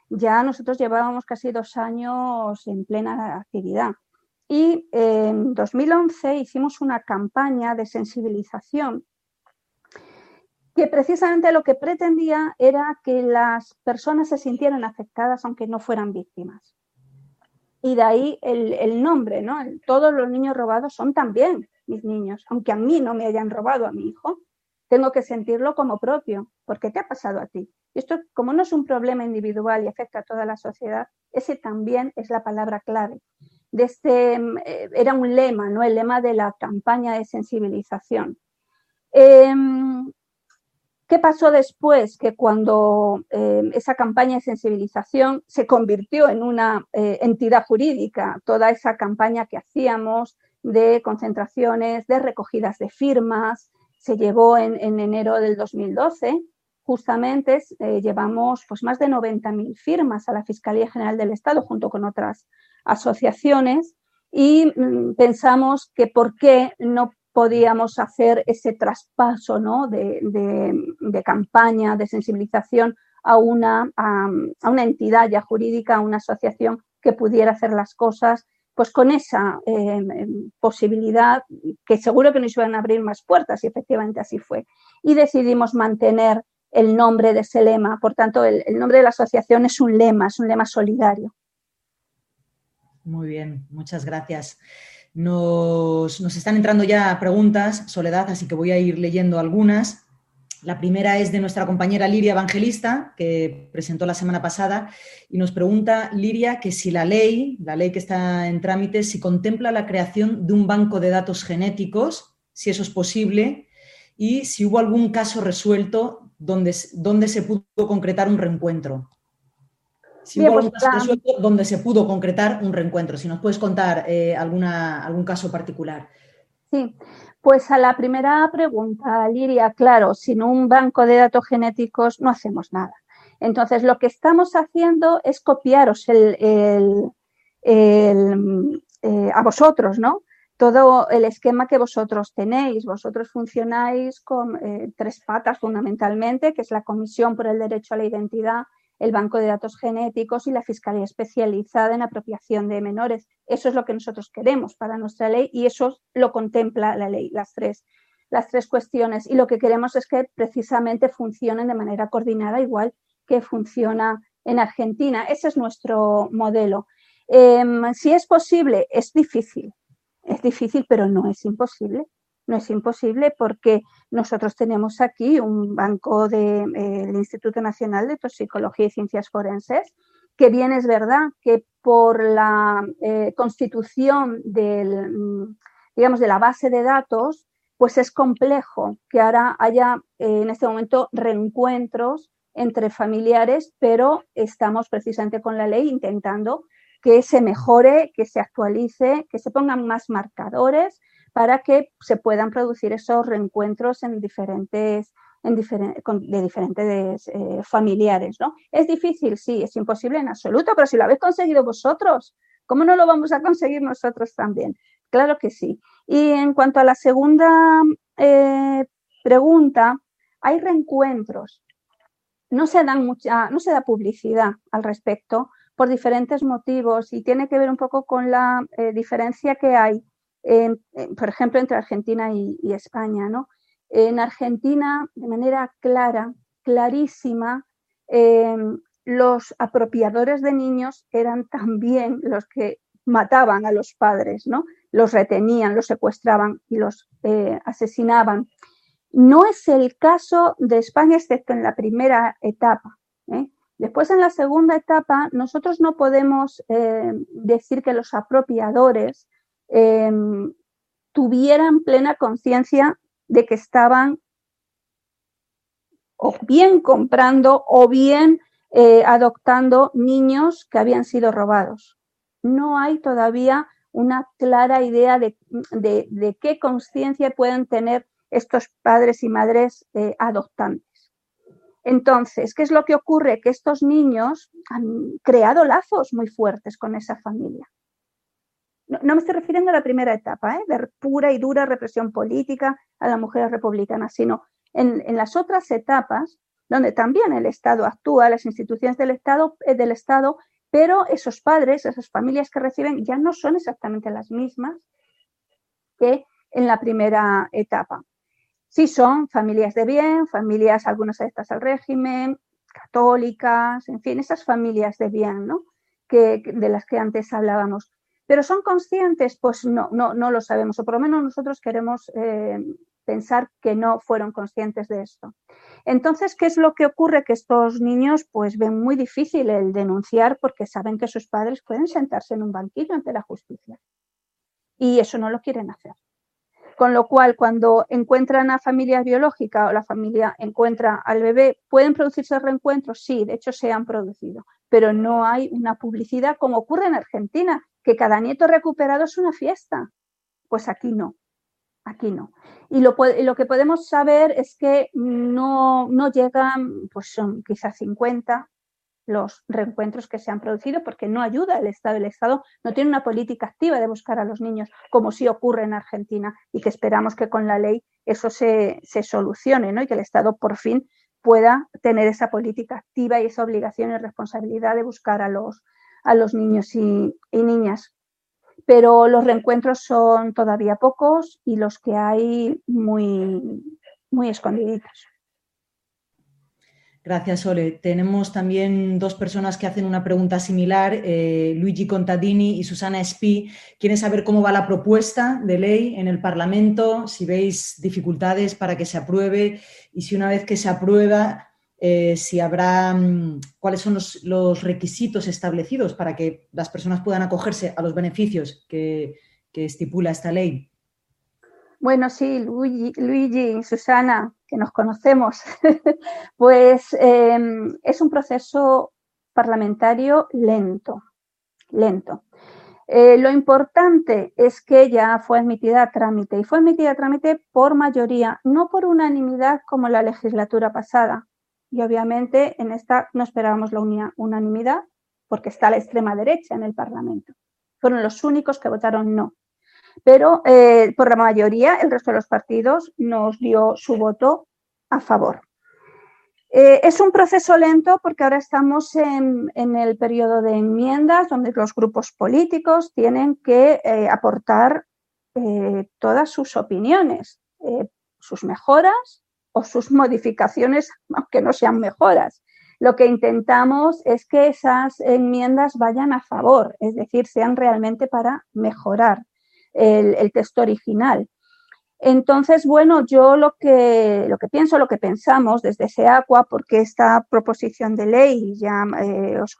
ya nosotros llevábamos casi dos años en plena actividad. Y en 2011 hicimos una campaña de sensibilización que precisamente lo que pretendía era que las personas se sintieran afectadas aunque no fueran víctimas. Y de ahí el, nombre, ¿no? todos los niños robados son también mis niños, aunque a mí no me hayan robado a mi hijo, tengo que sentirlo como propio, porque te ha pasado a ti. Y esto, como no es un problema individual y afecta a toda la sociedad, ese también es la palabra clave. De este, eh, era un lema, ¿no? El lema de la campaña de sensibilización. Em, ¿Qué pasó después? Que cuando em, esa campaña de sensibilización se convirtió en una eh, entidad jurídica, toda esa campaña que hacíamos de concentraciones, de recogidas de firmas, se llevó en, enero del 2012. Justamente eh, llevamos pues, más de 90.000 firmas a la Fiscalía General del Estado junto con otras asociaciones y mm, pensamos que por qué no podíamos hacer ese traspaso ¿no? de, campaña, de sensibilización a una, entidad ya jurídica, a una asociación que pudiera hacer las cosas pues con esa eh, posibilidad que seguro que nos iban a abrir más puertas y efectivamente así fue. Y decidimos mantener el nombre de ese lema. Por tanto, el, nombre de la asociación es un lema, es un lema solidario. Muy bien, muchas gracias. Nos, nos, están entrando ya preguntas, Soledad, así que voy a ir leyendo algunas. La primera es de nuestra compañera Liria Evangelista, que presentó la semana pasada, y nos pregunta, Liria, que si la ley, la ley que está en trámite, si contempla la creación de un banco de datos genéticos, si eso es posible, y si hubo algún caso resuelto donde, donde se pudo concretar un reencuentro. Si hubo pues, donde se pudo concretar un reencuentro. Si nos puedes contar eh, alguna, algún caso particular. Sí, pues a la primera pregunta, Liria, claro, sin un banco de datos genéticos no hacemos nada. Entonces, lo que estamos haciendo es copiaros el, eh, a vosotros, ¿no? Todo el esquema que vosotros tenéis. Vosotros funcionáis con eh, tres patas fundamentalmente, que es la Comisión por el Derecho a la Identidad, el Banco de Datos Genéticos y la Fiscalía Especializada en Apropiación de Menores. Eso es lo que nosotros queremos para nuestra ley y eso lo contempla la ley, las tres, las tres cuestiones. Y lo que queremos es que precisamente funcionen de manera coordinada, igual que funciona en Argentina. Ese es nuestro modelo. Em, si es posible, es difícil. Es difícil, pero no es imposible no es imposible porque nosotros tenemos aquí un banco del eh, Instituto Nacional de Toxicología y Ciencias Forenses, que bien es verdad que por la eh, constitución del, mm, digamos, de la base de datos, pues es complejo que ahora haya eh, en este momento reencuentros entre familiares, pero estamos precisamente con la ley intentando que se mejore, que se actualice, que se pongan más marcadores para que se puedan producir esos reencuentros en diferentes, en de diferentes eh, familiares. ¿no? ¿Es difícil? Sí, es imposible en absoluto, pero si lo habéis conseguido vosotros, ¿cómo no lo vamos a conseguir nosotros también? Claro que sí. Y en cuanto a la segunda eh, pregunta, hay reencuentros. No se, dan mucha, no se da publicidad al respecto por diferentes motivos y tiene que ver un poco con la eh, diferencia que hay por ejemplo, entre Argentina y, España. ¿no? En Argentina, de manera clara, clarísima, em, los apropiadores de niños eran también los que mataban a los padres, ¿no? Los retenían, los secuestraban y los eh, asesinaban. No es el caso de España, excepto en la primera etapa. ¿eh? Después, en la segunda etapa, nosotros no podemos eh, decir que los apropiadores Em, tuvieran plena conciencia de que estaban o bien comprando o bien eh, adoptando niños que habían sido robados. No hay todavía una clara idea de, qué conciencia pueden tener estos padres y madres eh, adoptantes. Entonces, ¿qué es lo que ocurre? Que estos niños han creado lazos muy fuertes con esa familia no, me estoy refiriendo a la primera etapa, ¿eh? de pura y dura represión política a las mujeres republicanas, sino en, las otras etapas, donde también el Estado actúa, las instituciones del Estado, eh, del Estado, pero esos padres, esas familias que reciben, ya no son exactamente las mismas que en la primera etapa. Sí son familias de bien, familias algunas adeptas al régimen, católicas, en fin, esas familias de bien, ¿no? Que, de las que antes hablábamos. ¿Pero son conscientes? Pues no, no, no lo sabemos, o por lo menos nosotros queremos eh, pensar que no fueron conscientes de esto. Entonces, ¿qué es lo que ocurre? Que estos niños pues ven muy difícil el denunciar porque saben que sus padres pueden sentarse en un banquillo ante la justicia. Y eso no lo quieren hacer. Con lo cual, cuando encuentran a familia biológica o la familia encuentra al bebé, ¿pueden producirse reencuentros? Sí, de hecho se han producido, pero no hay una publicidad como ocurre en Argentina, que cada nieto recuperado es una fiesta. Pues aquí no, aquí no. Y lo, que podemos saber es que no, no llegan, pues son quizás 50, los reencuentros que se han producido porque no ayuda el Estado. El Estado no tiene una política activa de buscar a los niños, como sí ocurre en Argentina, y que esperamos que con la ley eso se, solucione ¿no? y que el Estado por fin pueda tener esa política activa y esa obligación y responsabilidad de buscar a los, a los niños y, niñas. Pero los reencuentros son todavía pocos y los que hay muy, muy escondiditos. Gracias, Ole. Tenemos también dos personas que hacen una pregunta similar, eh, Luigi Contadini y Susana Espí. Quieren saber cómo va la propuesta de ley en el Parlamento, si veis dificultades para que se apruebe y si una vez que se aprueba, eh, si habrá, mm, cuáles son los, requisitos establecidos para que las personas puedan acogerse a los beneficios que estipula esta ley. Bueno, sí, Luigi, y Susana, que nos conocemos, pues em, es un proceso parlamentario lento, lento. Eh, lo importante es que ya fue admitida a trámite y fue admitida a trámite por mayoría, no por unanimidad como la legislatura pasada. Y obviamente en esta no esperábamos la unanimidad porque está la extrema derecha en el Parlamento. Fueron los únicos que votaron no pero eh, por la mayoría el resto de los partidos nos dio su voto a favor. Eh, es un proceso lento porque ahora estamos en, el periodo de enmiendas donde los grupos políticos tienen que eh, aportar todas sus opiniones, sus mejoras o sus modificaciones, aunque no sean mejoras. Lo que intentamos es que esas enmiendas vayan a favor, es decir, sean realmente para mejorar el, texto original. Entonces, bueno, yo lo que, lo que pienso, lo que pensamos desde SEACUA, porque esta proposición de ley, ya eh, os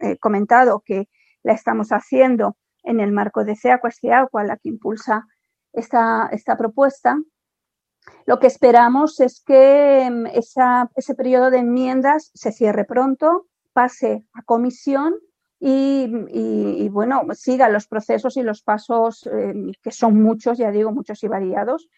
he comentado que la estamos haciendo en el marco de SEACUA, es SEACUA la que impulsa esta, esta propuesta, lo que esperamos es que mm, ese periodo de enmiendas se cierre pronto, pase a comisión y, bueno, siga los procesos y los pasos, eh, que son muchos, ya digo, muchos y variados,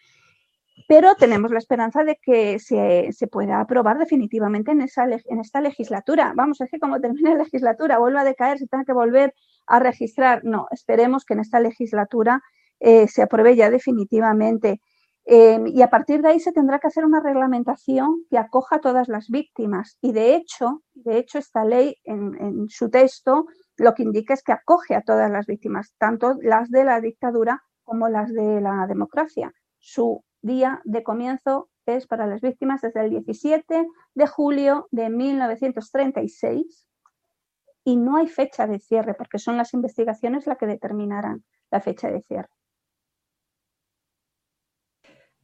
pero tenemos la esperanza de que se, pueda aprobar definitivamente en esta legislatura. Vamos, es que como termine la legislatura, vuelva a decaer, se tenga que volver a registrar. No, esperemos que en esta legislatura eh, se apruebe ya definitivamente. Em, y a partir de ahí se tendrá que hacer una reglamentación que acoja a todas las víctimas. Y de hecho, de hecho esta ley en, su texto lo que indica es que acoge a todas las víctimas, tanto las de la dictadura como las de la democracia. Su día de comienzo es para las víctimas desde el 17 de julio de 1936 y no hay fecha de cierre porque son las investigaciones las que determinarán la fecha de cierre.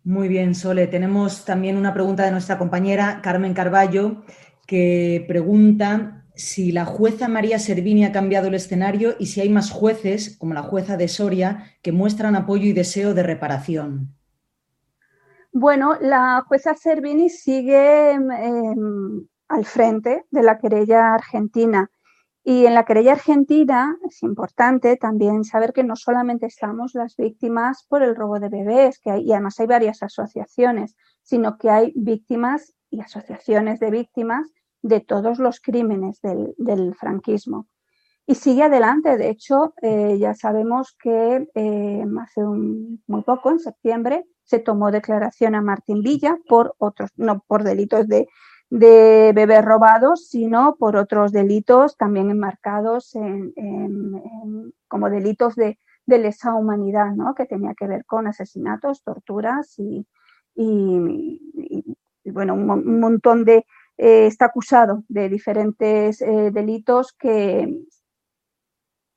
Muy bien, Sole. Tenemos también una pregunta de nuestra compañera Carmen Carballo, que pregunta si la jueza María Servini ha cambiado el escenario y si hay más jueces, como la jueza de Soria, que muestran apoyo y deseo de reparación. Bueno, la jueza Servini sigue em, al frente de la querella argentina. Y en la querella argentina es importante también saber que no solamente estamos las víctimas por el robo de bebés, que hay, y además hay varias asociaciones, sino que hay víctimas y asociaciones de víctimas de todos los crímenes del, franquismo. Y sigue adelante, de hecho, eh, ya sabemos que eh, hace muy poco, en septiembre, se tomó declaración a Martín Villa por otros, no por delitos de de bebés robados, sino por otros delitos también enmarcados en, como delitos de, lesa humanidad, ¿no? que tenía que ver con asesinatos, torturas y, bueno, un, montón de... Eh, está acusado de diferentes eh, delitos que,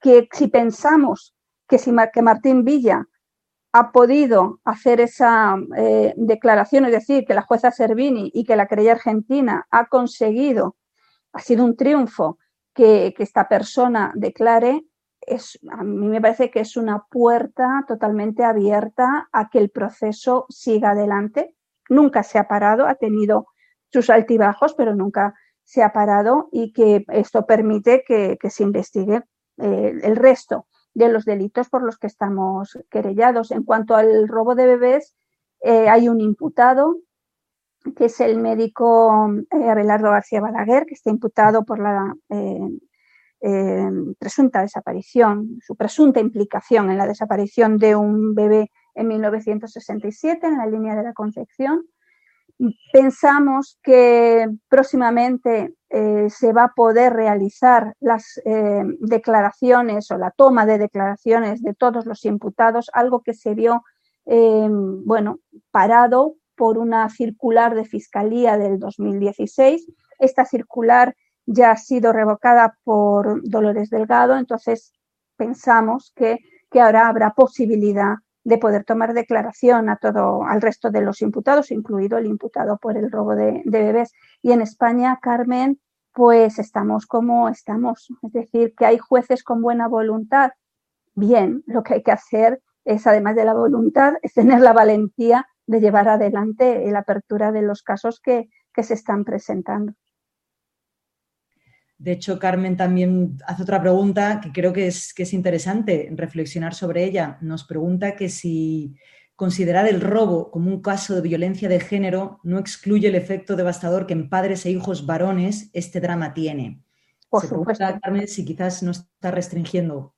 que si pensamos que, si, que Martín Villa ha podido hacer esa eh, declaración, es decir, que la jueza Servini y que la querella argentina ha conseguido, ha sido un triunfo que, esta persona declare, es, a mí me parece que es una puerta totalmente abierta a que el proceso siga adelante. Nunca se ha parado, ha tenido sus altibajos, pero nunca se ha parado y que esto permite que, se investigue eh, el resto de los delitos por los que estamos querellados. En cuanto al robo de bebés, eh, hay un imputado, que es el médico eh, Abelardo García Balaguer, que está imputado por la eh, presunta desaparición, su presunta implicación en la desaparición de un bebé en 1967 en la línea de la Concepción. Pensamos que próximamente eh, se va a poder realizar las eh, declaraciones o la toma de declaraciones de todos los imputados, algo que se vio, eh, bueno, parado por una circular de Fiscalía del 2016. Esta circular ya ha sido revocada por Dolores Delgado, entonces pensamos que, que ahora habrá posibilidad de poder tomar declaración a todo, al resto de los imputados, incluido el imputado por el robo de, bebés. Y en España, Carmen, pues estamos como estamos. Es decir, que hay jueces con buena voluntad. Bien, lo que hay que hacer es, además de la voluntad, es tener la valentía de llevar adelante la apertura de los casos que, que se están presentando. De hecho, Carmen también hace otra pregunta que creo que es, que es interesante reflexionar sobre ella. Nos pregunta que si considerar el robo como un caso de violencia de género no excluye el efecto devastador que en padres e hijos varones este drama tiene. Por supuesto. Carmen, si quizás no está restringiendo.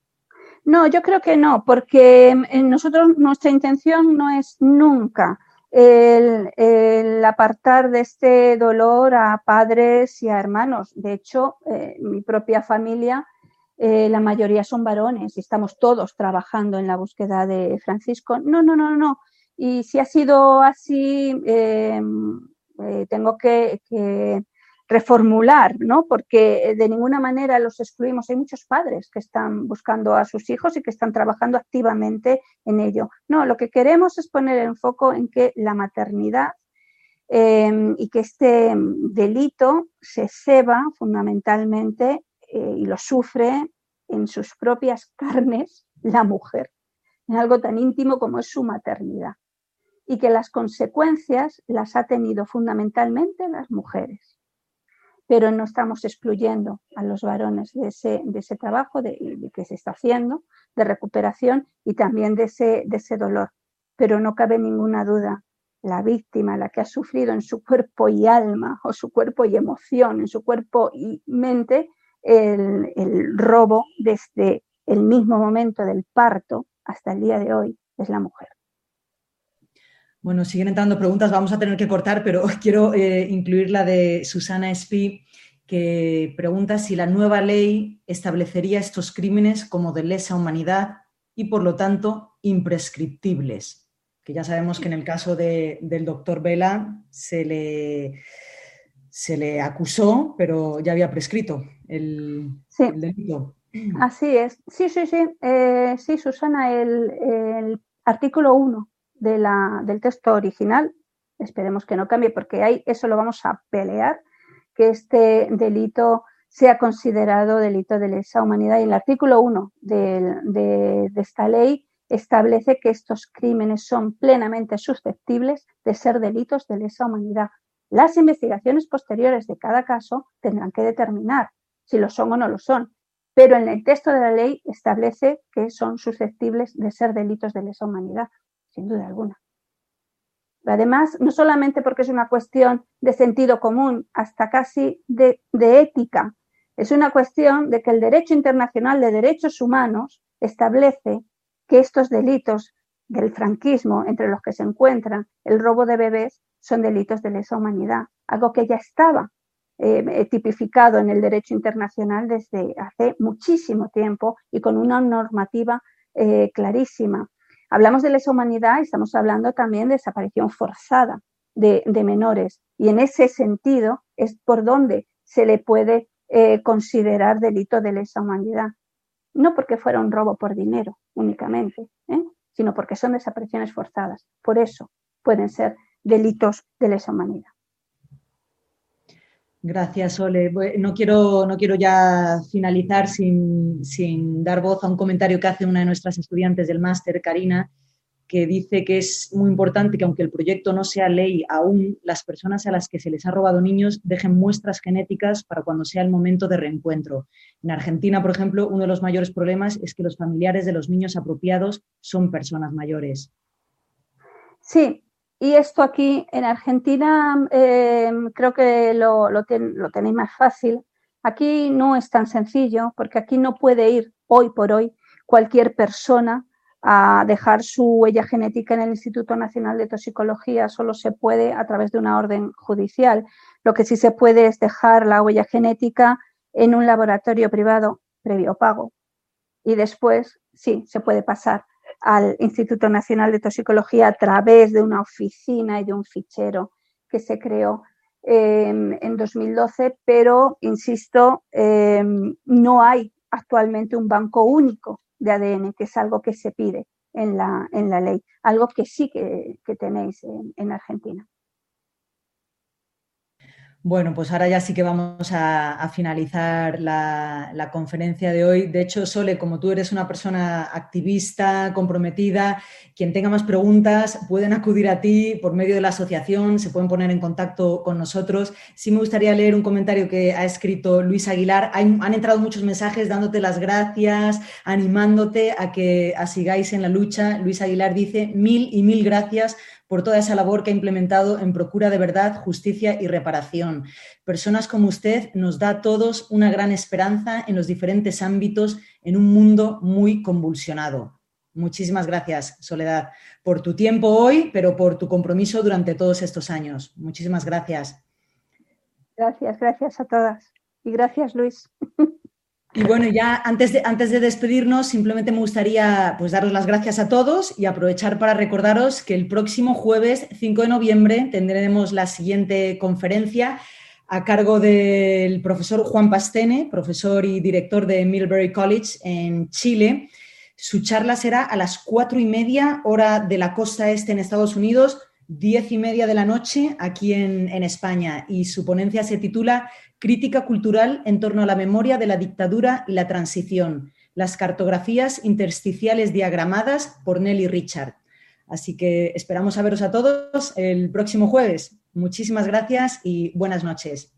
No, yo creo que no, porque en nosotros nuestra intención no es nunca el, apartar de este dolor a padres y a hermanos. De hecho, eh, mi propia familia, eh, la mayoría son varones y estamos todos trabajando en la búsqueda de Francisco. No, no, no, no. Y si ha sido así, eh, tengo que, reformular, ¿no? Porque eh, de ninguna manera los excluimos. Hay muchos padres que están buscando a sus hijos y que están trabajando activamente en ello. No, lo que queremos es poner el foco en que la maternidad em, y que este delito se ceba fundamentalmente eh, y lo sufre en sus propias carnes la mujer, en algo tan íntimo como es su maternidad y que las consecuencias las ha tenido fundamentalmente las mujeres pero no estamos excluyendo a los varones de ese, de ese trabajo de, que se está haciendo, de recuperación y también de ese, de ese dolor. Pero no cabe ninguna duda, la víctima, la que ha sufrido en su cuerpo y alma, o su cuerpo y emoción, en su cuerpo y mente, el, el robo desde el mismo momento del parto hasta el día de hoy, es la mujer. Bueno, siguen entrando preguntas, vamos a tener que cortar, pero quiero eh, incluir la de Susana Espí, que pregunta si la nueva ley establecería estos crímenes como de lesa humanidad y, por lo tanto, imprescriptibles. Que ya sabemos que en el caso del doctor Vela se le, se le acusó, pero ya había prescrito el, delito. Así es. Sí, sí, sí. Eh, sí, Susana, el, el artículo 1 del texto original. Esperemos que no cambie porque ahí eso lo vamos a pelear, que este delito sea considerado delito de lesa humanidad. Y el artículo 1 de, esta ley establece que estos crímenes son plenamente susceptibles de ser delitos de lesa humanidad. Las investigaciones posteriores de cada caso tendrán que determinar si lo son o no lo son, pero en el texto de la ley establece que son susceptibles de ser delitos de lesa humanidad sin duda alguna. Además, no solamente porque es una cuestión de sentido común, hasta casi de, ética, es una cuestión de que el derecho internacional de derechos humanos establece que estos delitos del franquismo, entre los que se encuentran el robo de bebés, son delitos de lesa humanidad, algo que ya estaba eh, tipificado en el derecho internacional desde hace muchísimo tiempo y con una normativa eh, clarísima. Hablamos de lesa humanidad y estamos hablando también de desaparición forzada de, menores. Y en ese sentido es por donde se le puede eh, considerar delito de lesa humanidad. No porque fuera un robo por dinero únicamente, ¿eh? sino porque son desapariciones forzadas. Por eso pueden ser delitos de lesa humanidad. Gracias, Ole. No quiero, no quiero ya finalizar sin, dar voz a un comentario que hace una de nuestras estudiantes del máster, Karina, que dice que es muy importante que aunque el proyecto no sea ley aún, las personas a las que se les ha robado niños dejen muestras genéticas para cuando sea el momento de reencuentro. En Argentina, por ejemplo, uno de los mayores problemas es que los familiares de los niños apropiados son personas mayores. Sí, y esto aquí en Argentina em, creo que lo, tenéis más fácil. Aquí no es tan sencillo porque aquí no puede ir hoy por hoy cualquier persona a dejar su huella genética en el Instituto Nacional de Toxicología. Solo se puede a través de una orden judicial. Lo que sí se puede es dejar la huella genética en un laboratorio privado previo pago. Y después sí, se puede pasar al Instituto Nacional de Toxicología a través de una oficina y de un fichero que se creó em, en 2012, pero, insisto, em, no hay actualmente un banco único de ADN, que es algo que se pide en la, en la ley, algo que sí que, tenéis en Argentina. Bueno, pues ahora ya sí que vamos a, finalizar la, conferencia de hoy. De hecho, Sole, como tú eres una persona activista, comprometida, quien tenga más preguntas pueden acudir a ti por medio de la asociación, se pueden poner en contacto con nosotros. Sí me gustaría leer un comentario que ha escrito Luis Aguilar. han entrado muchos mensajes dándote las gracias, animándote a que sigáis en la lucha. Luis Aguilar dice mil y mil gracias por toda esa labor que ha implementado en procura de verdad, justicia y reparación. Personas como usted nos da a todos una gran esperanza en los diferentes ámbitos en un mundo muy convulsionado. Muchísimas gracias, Soledad, por tu tiempo hoy, pero por tu compromiso durante todos estos años. Muchísimas gracias. Gracias, gracias a todas. Y gracias, Luis. Y bueno, ya antes de, antes de despedirnos, simplemente me gustaría pues, daros las gracias a todos y aprovechar para recordaros que el próximo jueves 5 de noviembre tendremos la siguiente conferencia a cargo del profesor Juan Pastene, profesor y director de Millbury College en Chile. Su charla será a las cuatro y media hora de la costa este en Estados Unidos, diez y media de la noche aquí en, en España. Y su ponencia se titula Crítica cultural en torno a la memoria de la dictadura y la transición. Las cartografías intersticiales diagramadas por Nelly Richard. Así que esperamos a veros a todos el próximo jueves. Muchísimas gracias y buenas noches.